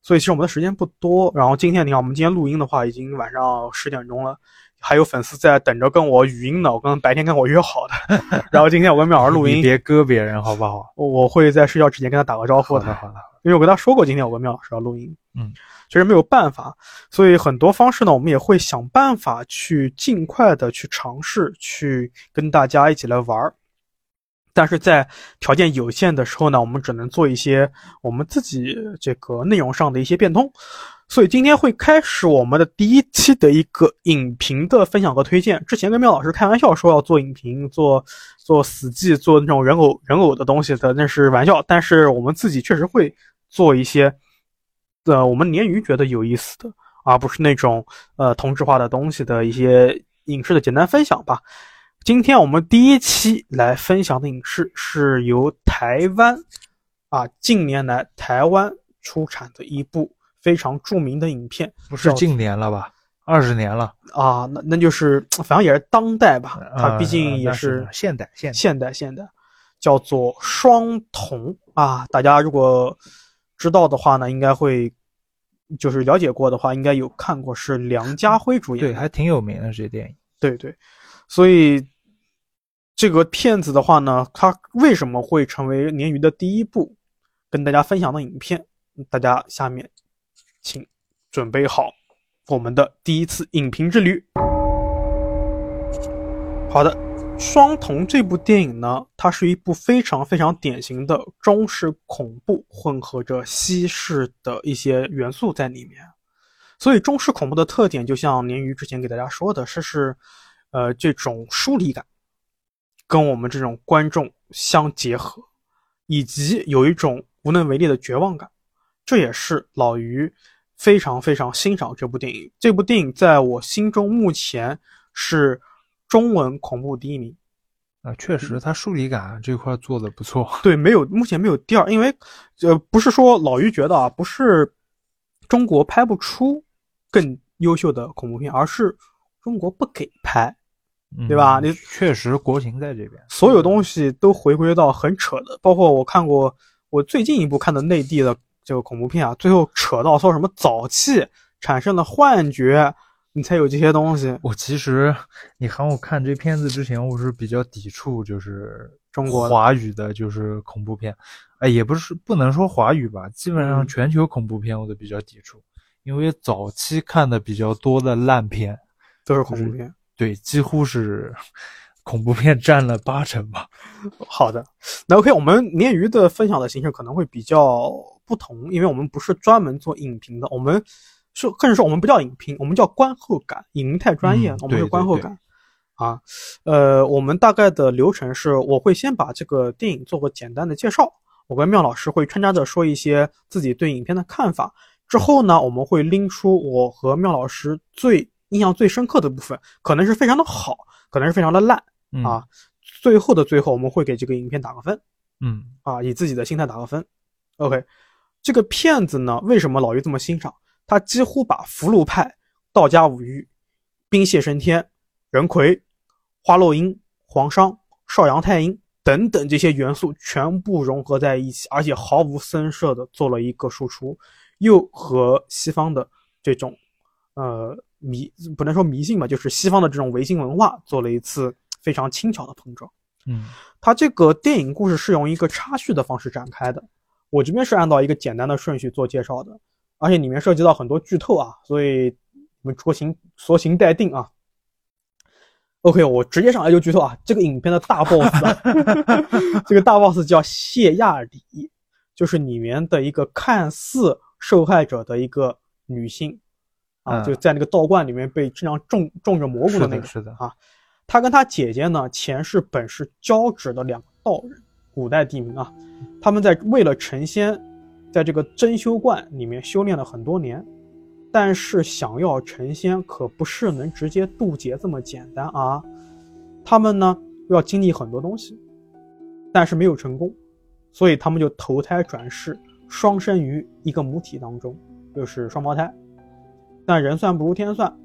所以其实我们的时间不多。然后今天你看，我们今天录音的话，已经晚上十点钟了，还有粉丝在等着跟我语音呢。我跟白天跟我约好的，(laughs) 然后今天我跟妙儿录音，别割别人好不好？我会在睡觉之前跟他打个招呼的。好的，因为我跟他说过，今天我跟妙老师要录音。嗯，确实没有办法，所以很多方式呢，我们也会想办法去尽快的去尝试，去跟大家一起来玩儿。但是在条件有限的时候呢，我们只能做一些我们自己这个内容上的一些变通，所以今天会开始我们的第一期的一个影评的分享和推荐。之前跟妙老师开玩笑说要做影评，做做死记，做那种人偶人偶的东西的，那是玩笑。但是我们自己确实会做一些，呃，我们鲶鱼觉得有意思的，而不是那种呃同质化的东西的一些影视的简单分享吧。今天我们第一期来分享的影视是由台湾啊近年来台湾出产的一部非常著名的影片，不是近年了吧？二十年了啊，那那就是反正也是当代吧，它毕竟也是现代现现代现代，叫做《双瞳》啊，大家如果知道的话呢，应该会就是了解过的话，应该有看过，是梁家辉主演。对，还挺有名的这电影。对对，所以这个片子的话呢，它为什么会成为鲶鱼的第一部跟大家分享的影片？大家下面请准备好我们的第一次影评之旅。好的，《双瞳》这部电影呢，它是一部非常非常典型的中式恐怖，混合着西式的一些元素在里面。所以中式恐怖的特点，就像鲶鱼之前给大家说的，是是，呃，这种疏离感，跟我们这种观众相结合，以及有一种无能为力的绝望感。这也是老于非常非常欣赏这部电影。这部电影在我心中目前是中文恐怖第一名。啊，确实，它疏离感这块做的不错。对，没有，目前没有第二，因为，呃，不是说老于觉得啊，不是中国拍不出更优秀的恐怖片，而是中国不给拍，对吧？你确实国情在这边，所有东西都回归到很扯的，包括我看过我最近一部看的内地的。这个恐怖片啊，最后扯到说什么早期产生了幻觉，你才有这些东西。我其实你喊我看这片子之前，我是比较抵触，就是中国华语的，就是恐怖片。哎，也不是不能说华语吧，基本上全球恐怖片我都比较抵触，因为早期看的比较多的烂片都是恐怖片，对，几乎是。(laughs) 恐怖片占了八成吧。好的，那 OK，我们鲶鱼的分享的形式可能会比较不同，因为我们不是专门做影评的，我们是，甚至说我们不叫影评，我们叫观后感。影评太专业，我们是观后感。啊，呃，我们大概的流程是，我会先把这个电影做个简单的介绍，我跟妙老师会穿插着说一些自己对影片的看法。之后呢，我们会拎出我和妙老师最印象最深刻的部分，可能是非常的好，可能是非常的烂。啊，最后的最后，我们会给这个影片打个分。嗯，啊，以自己的心态打个分。OK，这个片子呢，为什么老于这么欣赏？他几乎把福禄派、道家五欲、兵械升天、人魁、花落英、黄商、少阳太阴等等这些元素全部融合在一起，而且毫无森设的做了一个输出，又和西方的这种呃迷不能说迷信吧，就是西方的这种唯心文化做了一次。非常轻巧的碰撞，嗯，它这个电影故事是用一个插叙的方式展开的。我这边是按照一个简单的顺序做介绍的，而且里面涉及到很多剧透啊，所以我们酌情酌情待定啊。OK，我直接上来就剧透啊，这个影片的大 boss，(laughs) 这个大 boss 叫谢亚里，就是里面的一个看似受害者的一个女性啊，就在那个道观里面被经常种种着蘑菇的那个，是的啊。他跟他姐姐呢，前世本是交趾的两个道人，古代地名啊。他们在为了成仙，在这个真修观里面修炼了很多年，但是想要成仙，可不是能直接渡劫这么简单啊。他们呢，要经历很多东西，但是没有成功，所以他们就投胎转世，双生于一个母体当中，就是双胞胎。但人算不如天算，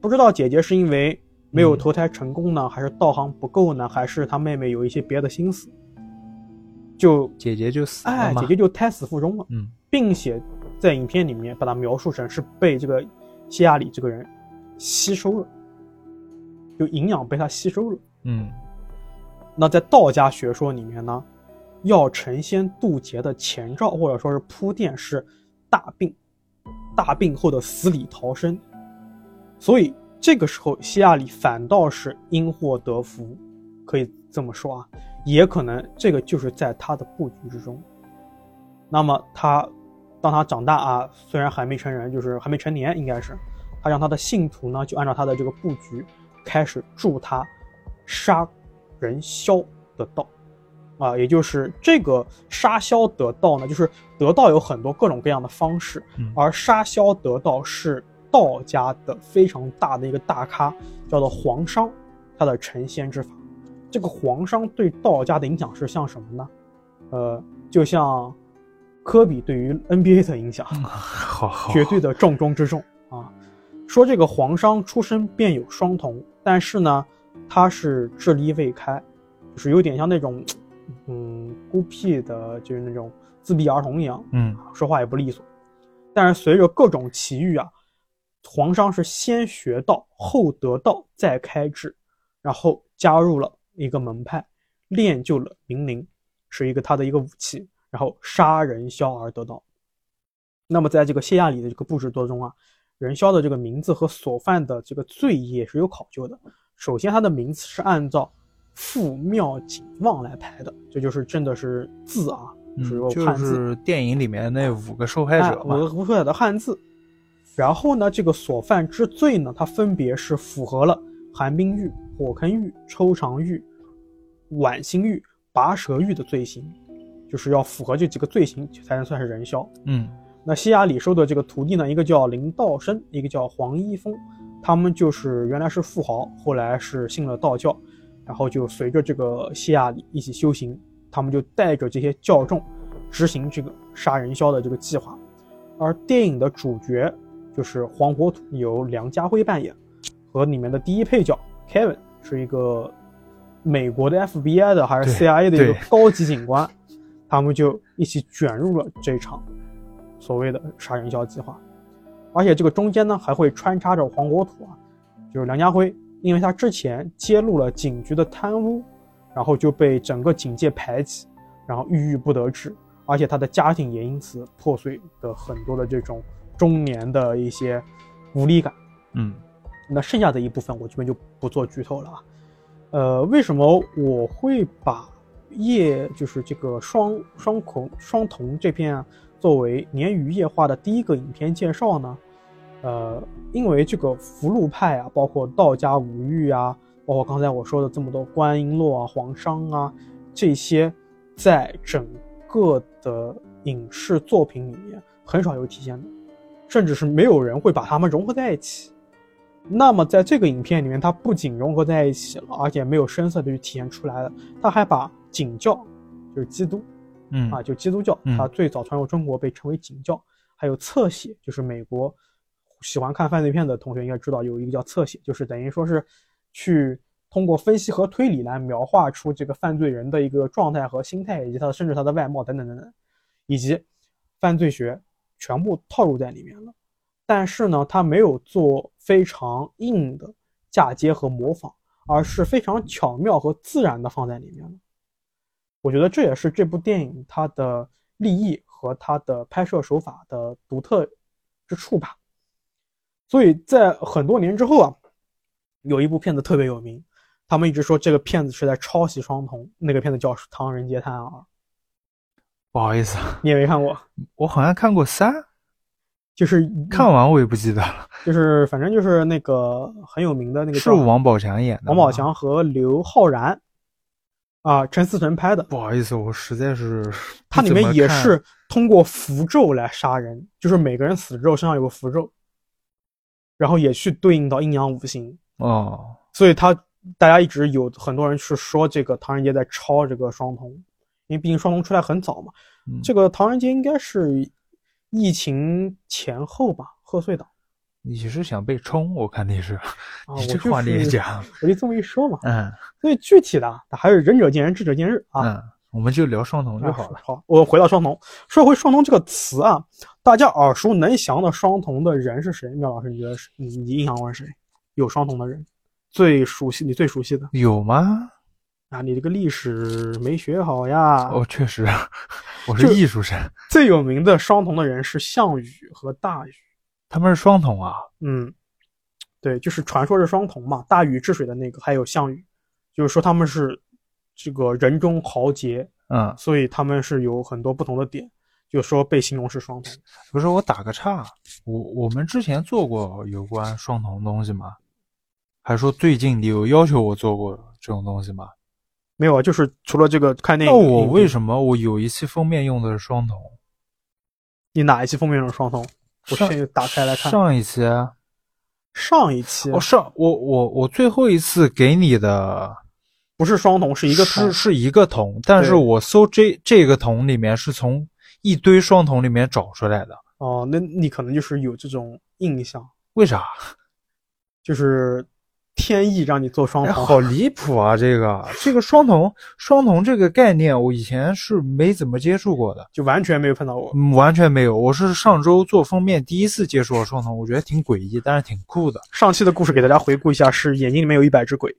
不知道姐姐是因为。没有投胎成功呢，还是道行不够呢，还是她妹妹有一些别的心思？就姐姐就死了哎，姐姐就胎死腹中了。嗯，并且在影片里面把它描述成是被这个谢亚里这个人吸收了，就营养被他吸收了。嗯，那在道家学说里面呢，要成仙渡劫的前兆或者说是铺垫是大病，大病后的死里逃生，所以。这个时候，希亚里反倒是因祸得福，可以这么说啊，也可能这个就是在他的布局之中。那么他，当他长大啊，虽然还没成人，就是还没成年，应该是，他让他的信徒呢，就按照他的这个布局，开始助他杀人消的道，啊，也就是这个杀消得道呢，就是得道有很多各种各样的方式，而杀消得道是。道家的非常大的一个大咖叫做黄商，他的成仙之法。这个黄商对道家的影响是像什么呢？呃，就像科比对于 NBA 的影响，好好，绝对的重中之重啊。说这个黄商出生便有双瞳，但是呢，他是智力未开，就是有点像那种嗯孤僻的，就是那种自闭儿童一样，嗯，说话也不利索。但是随着各种奇遇啊，黄商是先学道后得道再开智，然后加入了一个门派，练就了明灵，是一个他的一个武器，然后杀人枭而得道。那么在这个谢亚里的这个布置当中啊，人枭的这个名字和所犯的这个罪也是有考究的。首先，他的名字是按照父庙景望来排的，这就是真的是字啊，就。是电影里面那五个受害哎，者嘛。五个无数的汉字。然后呢，这个所犯之罪呢，它分别是符合了寒冰狱、火坑狱、抽肠狱、剜心狱、拔舌狱的罪行，就是要符合这几个罪行才能算是人枭。嗯那西雅里收的这个徒弟呢，一个叫林道生，一个叫黄一峰，他们就是原来是富豪，后来是信了道教，然后就随着这个西亚里一起修行，他们就带着这些教众执行这个杀人枭的这个计划。而电影的主角就是黄火土，由梁家辉扮演，和里面的第一配角 Kevin 是一个美国的 FBI 的还是 CIA 的一个高级警官，他们就一起卷入了这场所谓的杀人枭计划。而且这个中间呢，还会穿插着黄国土啊，就是梁家辉，因为他之前揭露了警局的贪污，然后就被整个警界排挤，然后郁郁不得志，而且他的家庭也因此破碎的很多的这种中年的一些无力感。嗯那剩下的一部分我这边就不做剧透了啊。呃，为什么我会把夜就是这个双双孔双瞳这片、啊、作为鲶鱼夜话的第一个影片介绍呢？呃，因为这个福禄派啊，包括道家五欲啊，包括刚才我说的这么多观音落啊、黄商啊这些，在整个的影视作品里面很少有体现的，甚至是没有人会把它们融合在一起。那么在这个影片里面，它不仅融合在一起了，而且没有声色的去体现出来了，它还把景教，就是基督嗯啊，就基督教，嗯它最早传入中国被称为景教，还有侧写，就是美国喜欢看犯罪片的同学应该知道，有一个叫侧写，就是等于说是去通过分析和推理来描画出这个犯罪人的一个状态和心态，以及他的甚至他的外貌等等等等，以及犯罪学全部套入在里面了。但是呢，他没有做非常硬的嫁接和模仿，而是非常巧妙和自然的放在里面了。我觉得这也是这部电影它的立意和它的拍摄手法的独特之处吧。所以在很多年之后啊，有一部片子特别有名，他们一直说这个片子是在抄袭《双瞳》，那个片子叫《唐人街探案二》，不好意思，你也没看过，(laughs) 我好像看过三，就是看完我也不记得了。就是反正就是那个很有名的那个是王宝强演的。王宝强和刘昊然啊，陈思诚拍的。不好意思，我实在是它里面也是通过符咒来杀人，就是每个人死之后身上有个符咒，然后也去对应到阴阳五行，哦，所以他大家一直有很多人是说这个唐人街在抄这个双瞳，因为毕竟双瞳出来很早嘛。嗯这个唐人街应该是疫情前后吧，贺岁档你是想被冲？我看你是，啊。(laughs) 你这话你也是讲，我就这么一说嘛。嗯所以具体的啊还是仁者见仁，智者见智啊。嗯，我们就聊双瞳就啊好了。好，我回到双瞳，说回双瞳这个词啊，大家耳熟能详的双瞳的人是谁？妙老师，你觉得是？你你印象中是谁？有双瞳的人，最熟悉你最熟悉的有吗？啊？你这个历史没学好呀。哦，确实，(laughs) 我是艺术生，最有名的双瞳的人是项羽和大禹。他们是双瞳啊。嗯，对，就是传说是双瞳嘛，大禹治水的那个，还有项羽，就是说他们是这个人中豪杰，嗯，所以他们是有很多不同的点，就说被形容是双瞳。不是，我打个岔，我我们之前做过有关双瞳东西吗？还是说最近你有要求我做过这种东西吗？没有啊，就是除了这个看电那影，我为什么我有一期封面用的是双瞳？你哪一期封面用双瞳？我上先打开来看。上一期啊，上一期我上我我我最后一次给你的不是双瞳，是一个是。是一个瞳，但是我搜这这个瞳里面是从一堆双瞳里面找出来的，哦，那你可能就是有这种印象，为啥？就是天意让你做双哎，瞳，好离谱啊！这个这个双瞳双瞳这个概念，我以前是没怎么接触过的，就完全没有碰到过。嗯，完全没有。我是上周做封面第一次接触到双瞳，我觉得挺诡异，但是挺酷的。上期的故事给大家回顾一下，是眼睛里面有一百只鬼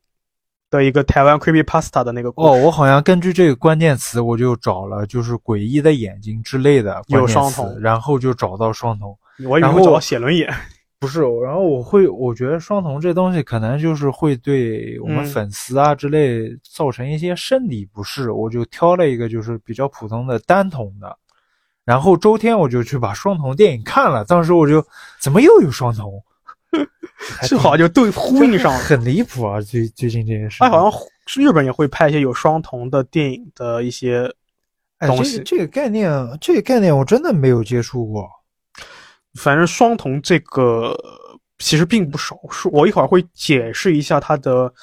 的一个台湾 creepy pasta 的那个故哦，我好像根据这个关键词，我就找了就是诡异的眼睛之类的有双瞳然后就找到双瞳。我以为然后会找到写轮眼，(laughs) 不是，然后我会，我觉得双瞳这东西可能就是会对我们嗯粉丝啊之类造成一些生理不适，我就挑了一个就是比较普通的单瞳的。然后周天我就去把双瞳电影看了，当时我就怎么又有双瞳？还挺正好就对呼应上了。很离谱啊！最最近这件事，哎，好像是日本也会拍一些有双瞳的电影的一些哎，东西这个这个概念，这个概念我真的没有接触过。反正双瞳这个其实并不少，是我一会儿会解释一下它的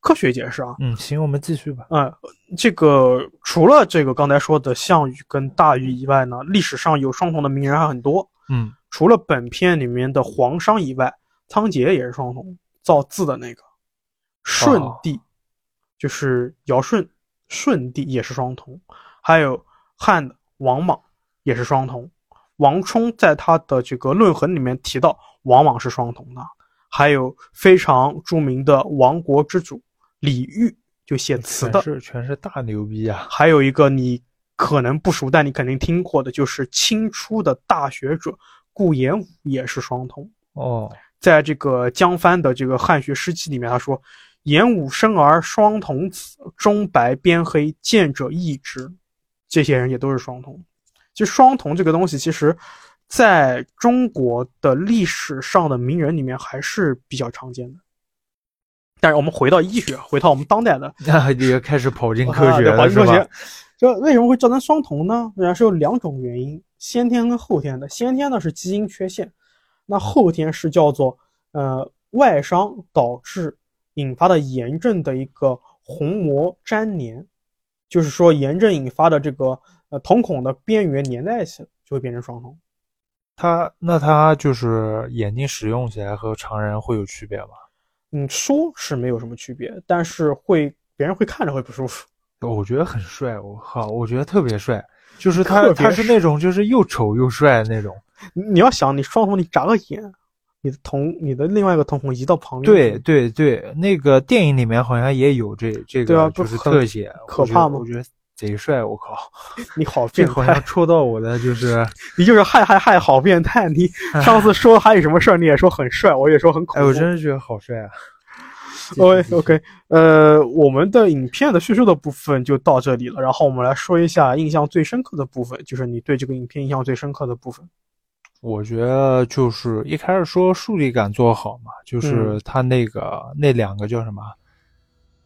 科学解释啊。嗯，行，我们继续吧。嗯，这个除了这个刚才说的项羽跟大禹以外呢，历史上有双瞳的名人还很多。嗯，除了本片里面的黄商以外，仓颉也是双瞳，造字的那个。舜帝、就是尧舜，舜帝也是双瞳，还有汉的王莽也是双瞳。王充在他的这个论衡里面提到王莽是双瞳的，还有非常著名的亡国之主李煜就写词的全，是全是大牛逼啊！还有一个你可能不熟，但你肯定听过的，就是清初的大学者顾炎武也是双瞳。哦，在这个江帆的这个《汉学诗集》里面，他说：“言武生而双瞳子，中白边黑，见者异之。”这些人也都是双瞳。就双瞳这个东西，其实在中国的历史上的名人里面还是比较常见的。但是我们回到医学，回到我们当代的 (laughs) 那也开始跑进科学了，(laughs) 跑进科学？这为什么会造成双瞳呢？主要是有两种原因，先天跟后天的。先天呢是基因缺陷，那后天是叫做呃外伤导致引发的炎症的一个虹膜粘连，就是说炎症引发的这个呃瞳孔的边缘粘在一起，就会变成双瞳。它那它就是眼睛使用起来和常人会有区别吗？嗯，说是没有什么区别，但是会别人会看着会不舒服。(laughs) 我觉得很帅，我靠，我觉得特别帅，就是他他是那种就是又丑又帅的那种。你你要想，你双瞳你眨个眼，你的瞳你的另外一个瞳孔移到旁边，对，对对，那个电影里面好像也有这这个就是特写，可怕吗我觉得贼帅，我靠，(laughs) 你好变态这好像，戳到我的就是，(laughs) 你就是嗨嗨嗨，好变态！你 (laughs) 上次说还有什么事儿，你也说很帅，我也说很恐哎，我真是觉得好帅啊。OK OK，呃，我们的影片的叙述的部分就到这里了，然后我们来说一下印象最深刻的部分，就是你对这个影片印象最深刻的部分。我觉得就是一开始说树立感做好嘛，就是嗯他那个、那两个叫什么，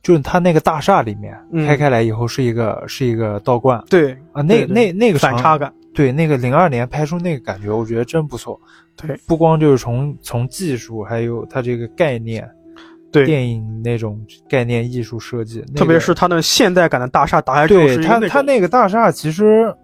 就是他那个大厦里面、嗯开开来以后是一个是一个道观对啊，那那那个反差感，对那个零二年拍出那个感觉，我觉得真不错。对不光就是从从技术，还有它这个概念，对，电影那种概念艺术设计，那个特别是它的现代感的大厦打开对它是那种它那个大厦其实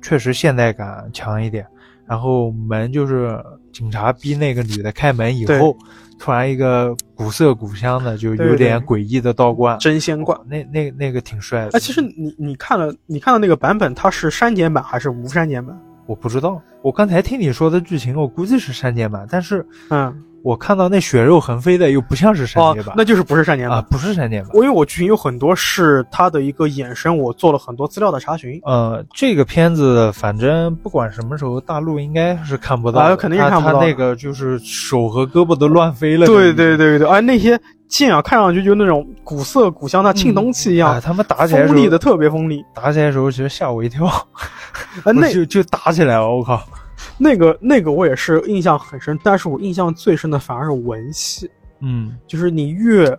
确实现代感强一点。然后门就是警察逼那个女的开门以后，突然一个古色古香的，就有点诡异的道观，真仙观。那那那个挺帅的。哎，其实你你看了你看到那个版本，它是删减版还是无删减版？我不知道，我刚才听你说的剧情，我估计是删减版，但是嗯，我看到那血肉横飞的又不像是删哦减版，，那就是不是闪电吧。啊，不是闪电吧。我因为我剧情有很多是它的一个衍生，我做了很多资料的查询。呃，这个片子反正不管什么时候，大陆应该是看不到的，啊肯定是看不到他那个就是手和胳膊都乱飞了。对对对对，哎，那些剑啊，看上去就那种古色古香，它青铜器一样，哎，他们打起来锋利的特别锋利。打起来的时候，其实吓我一跳，啊，(laughs) 那就就打起来了，我靠！那个那个我也是印象很深，但是我印象最深的反而是文戏，嗯，就是你越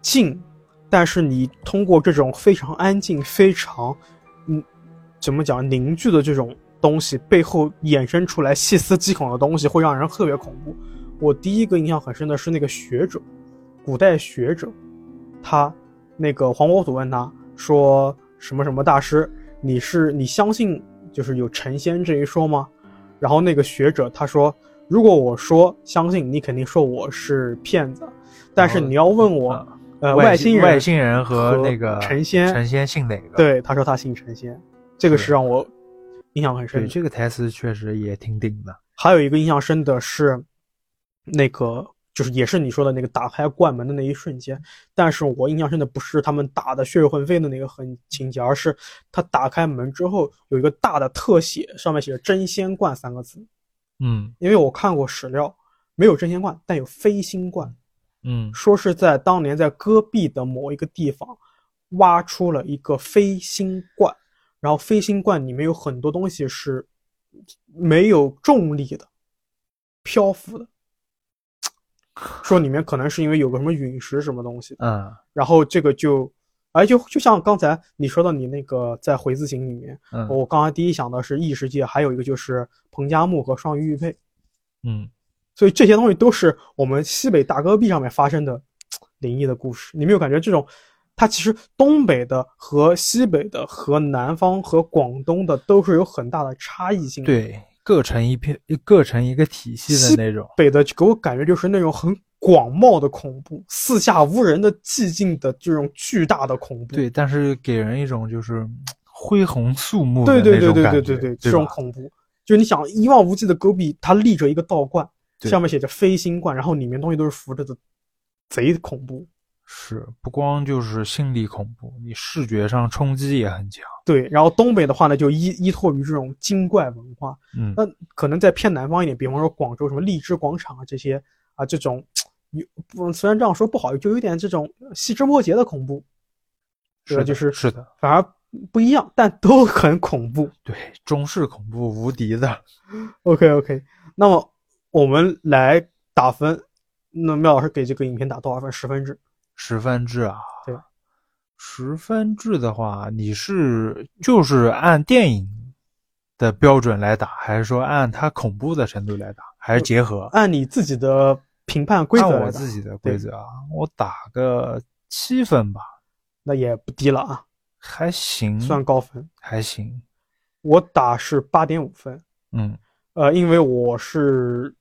近，但是你通过这种非常安静、非常嗯怎么讲凝聚的这种东西，背后衍生出来细思极恐的东西，会让人特别恐怖。我第一个印象很深的是那个学者，古代学者，他那个黄国祖问他说什么什么大师，你是你相信就是有成仙这一说吗？然后那个学者他说，如果我说相信，你肯定说我是骗子。但是你要问我，啊呃，外星人外星人和和那个成仙成仙信哪个？对，他说他姓成仙，这个是是让我印象很深对，这个台词确实也挺顶的。还有一个印象深的是，那个就是也是你说的那个打开罐门的那一瞬间，但是我印象深的不是他们打的血肉横飞的那个很情节，而是他打开门之后有一个大的特写，上面写着“真仙罐”三个字。嗯因为我看过史料，没有真仙罐，但有飞星罐，嗯说是在当年在戈壁的某一个地方挖出了一个飞星罐，然后飞星罐里面有很多东西是没有重力的，漂浮的，说里面可能是因为有个什么陨石什么东西，嗯然后这个就，哎，就就像刚才你说的，你那个在回字形里面，嗯我刚才第一想的是异世界，还有一个就是彭加木和双鱼玉佩。嗯所以这些东西都是我们西北大戈壁上面发生的灵异的故事。你没有感觉这种，它其实东北的和西北的和南方和广东的都是有很大的差异性的。，对，各成一片，各成一个体系的那种。北的给我感觉就是那种很广袤的恐怖，四下无人的寂静的这种巨大的恐怖。对，但是给人一种就是嗯恢宏肃穆的对对对对那种感觉对对对，这种恐怖，就是你想一望无际的戈壁，它立着一个道观，上面写着飞星观，然后里面东西都是浮着的，贼恐怖。是不光就是心理恐怖，你视觉上冲击也很强。对，然后东北的话呢，就依依托于这种精怪文化。嗯那可能再偏南方一点，比方说广州什么荔枝广场啊这些啊，这种有不虽然这样说不好，就有点这种细枝末节的恐怖，对吧？的就是是的，反而不一样，但都很恐怖。对，中式恐怖无敌的。OK OK，那么我们来打分，那妙老师给这个影片打多少分？十分制。十分制啊，对，十分制的话，你是就是按电影的标准来打，还是说按它恐怖的程度来打，还是结合？按你自己的评判规则按我自己的规则啊，我打个七分吧，那也不低了啊，还行，算高分。还行。我打是八点五分。嗯呃，因为我是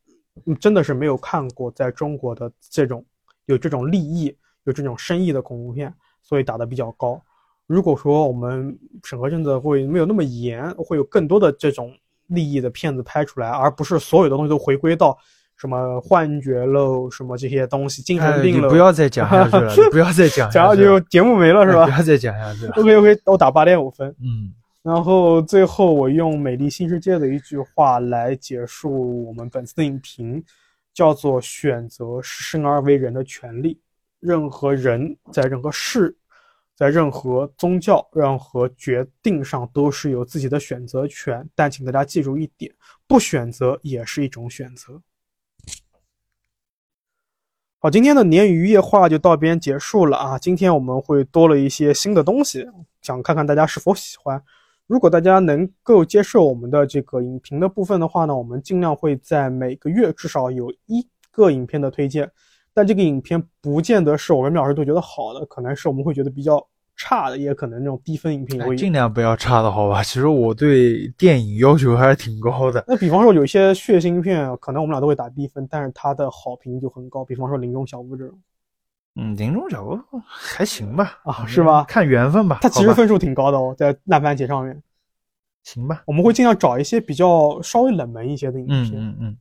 嗯真的是没有看过在中国的这种有这种立意、有这种深意的恐怖片，所以打的比较高。如果说我们审核政策会没有那么严，会有更多的这种利益的片子拍出来，而不是所有的东西都回归到什么幻觉喽、什么这些东西、精神哎，病了，你不要再讲下去了，不要再讲讲下去下去了，就节目没了是吧不要再讲下去了。？(laughs) OK OK，我打八点五分。嗯然后最后我用《美丽新世界》的一句话来结束我们本次的影评，叫做“选择是生而为人的权利，任何人在任何事，在任何宗教、任何决定上都是有自己的选择权，但请大家记住一点，不选择也是一种选择。”好，今天的鲶鱼夜话就到边结束了啊！今天我们会多了一些新的东西，想看看大家是否喜欢。如果大家能够接受我们的这个影评的部分的话呢，我们尽量会在每个月至少有一个影片的推荐。但这个影片不见得是我们老师都觉得好的，可能是我们会觉得比较差的，也可能那种低分影片也哎会。尽量不要差的好吧？其实我对电影要求还是挺高的。那比方说有一些血腥片，可能我们俩都会打低分，但是它的好评就很高。比方说《林中小屋》这种，嗯，林中小屋还行吧？啊是吧看缘分吧。它其实分数挺高的哦，在烂番茄上面。行吧。我们会尽量找一些比较稍微冷门一些的影嗯片。嗯嗯，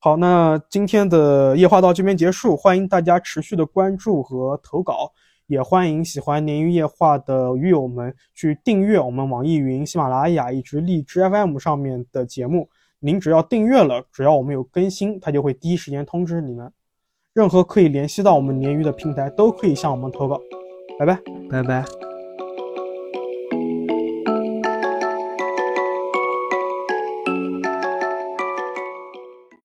好，那今天的夜话到这边结束，欢迎大家持续的关注和投稿，也欢迎喜欢鲶鱼夜话的鱼友们去订阅我们网易云、喜马拉雅以及荔枝 FM 上面的节目。您只要订阅了，只要我们有更新，它就会第一时间通知你们。任何可以联系到我们鲶鱼的平台都可以向我们投稿。拜拜。拜拜。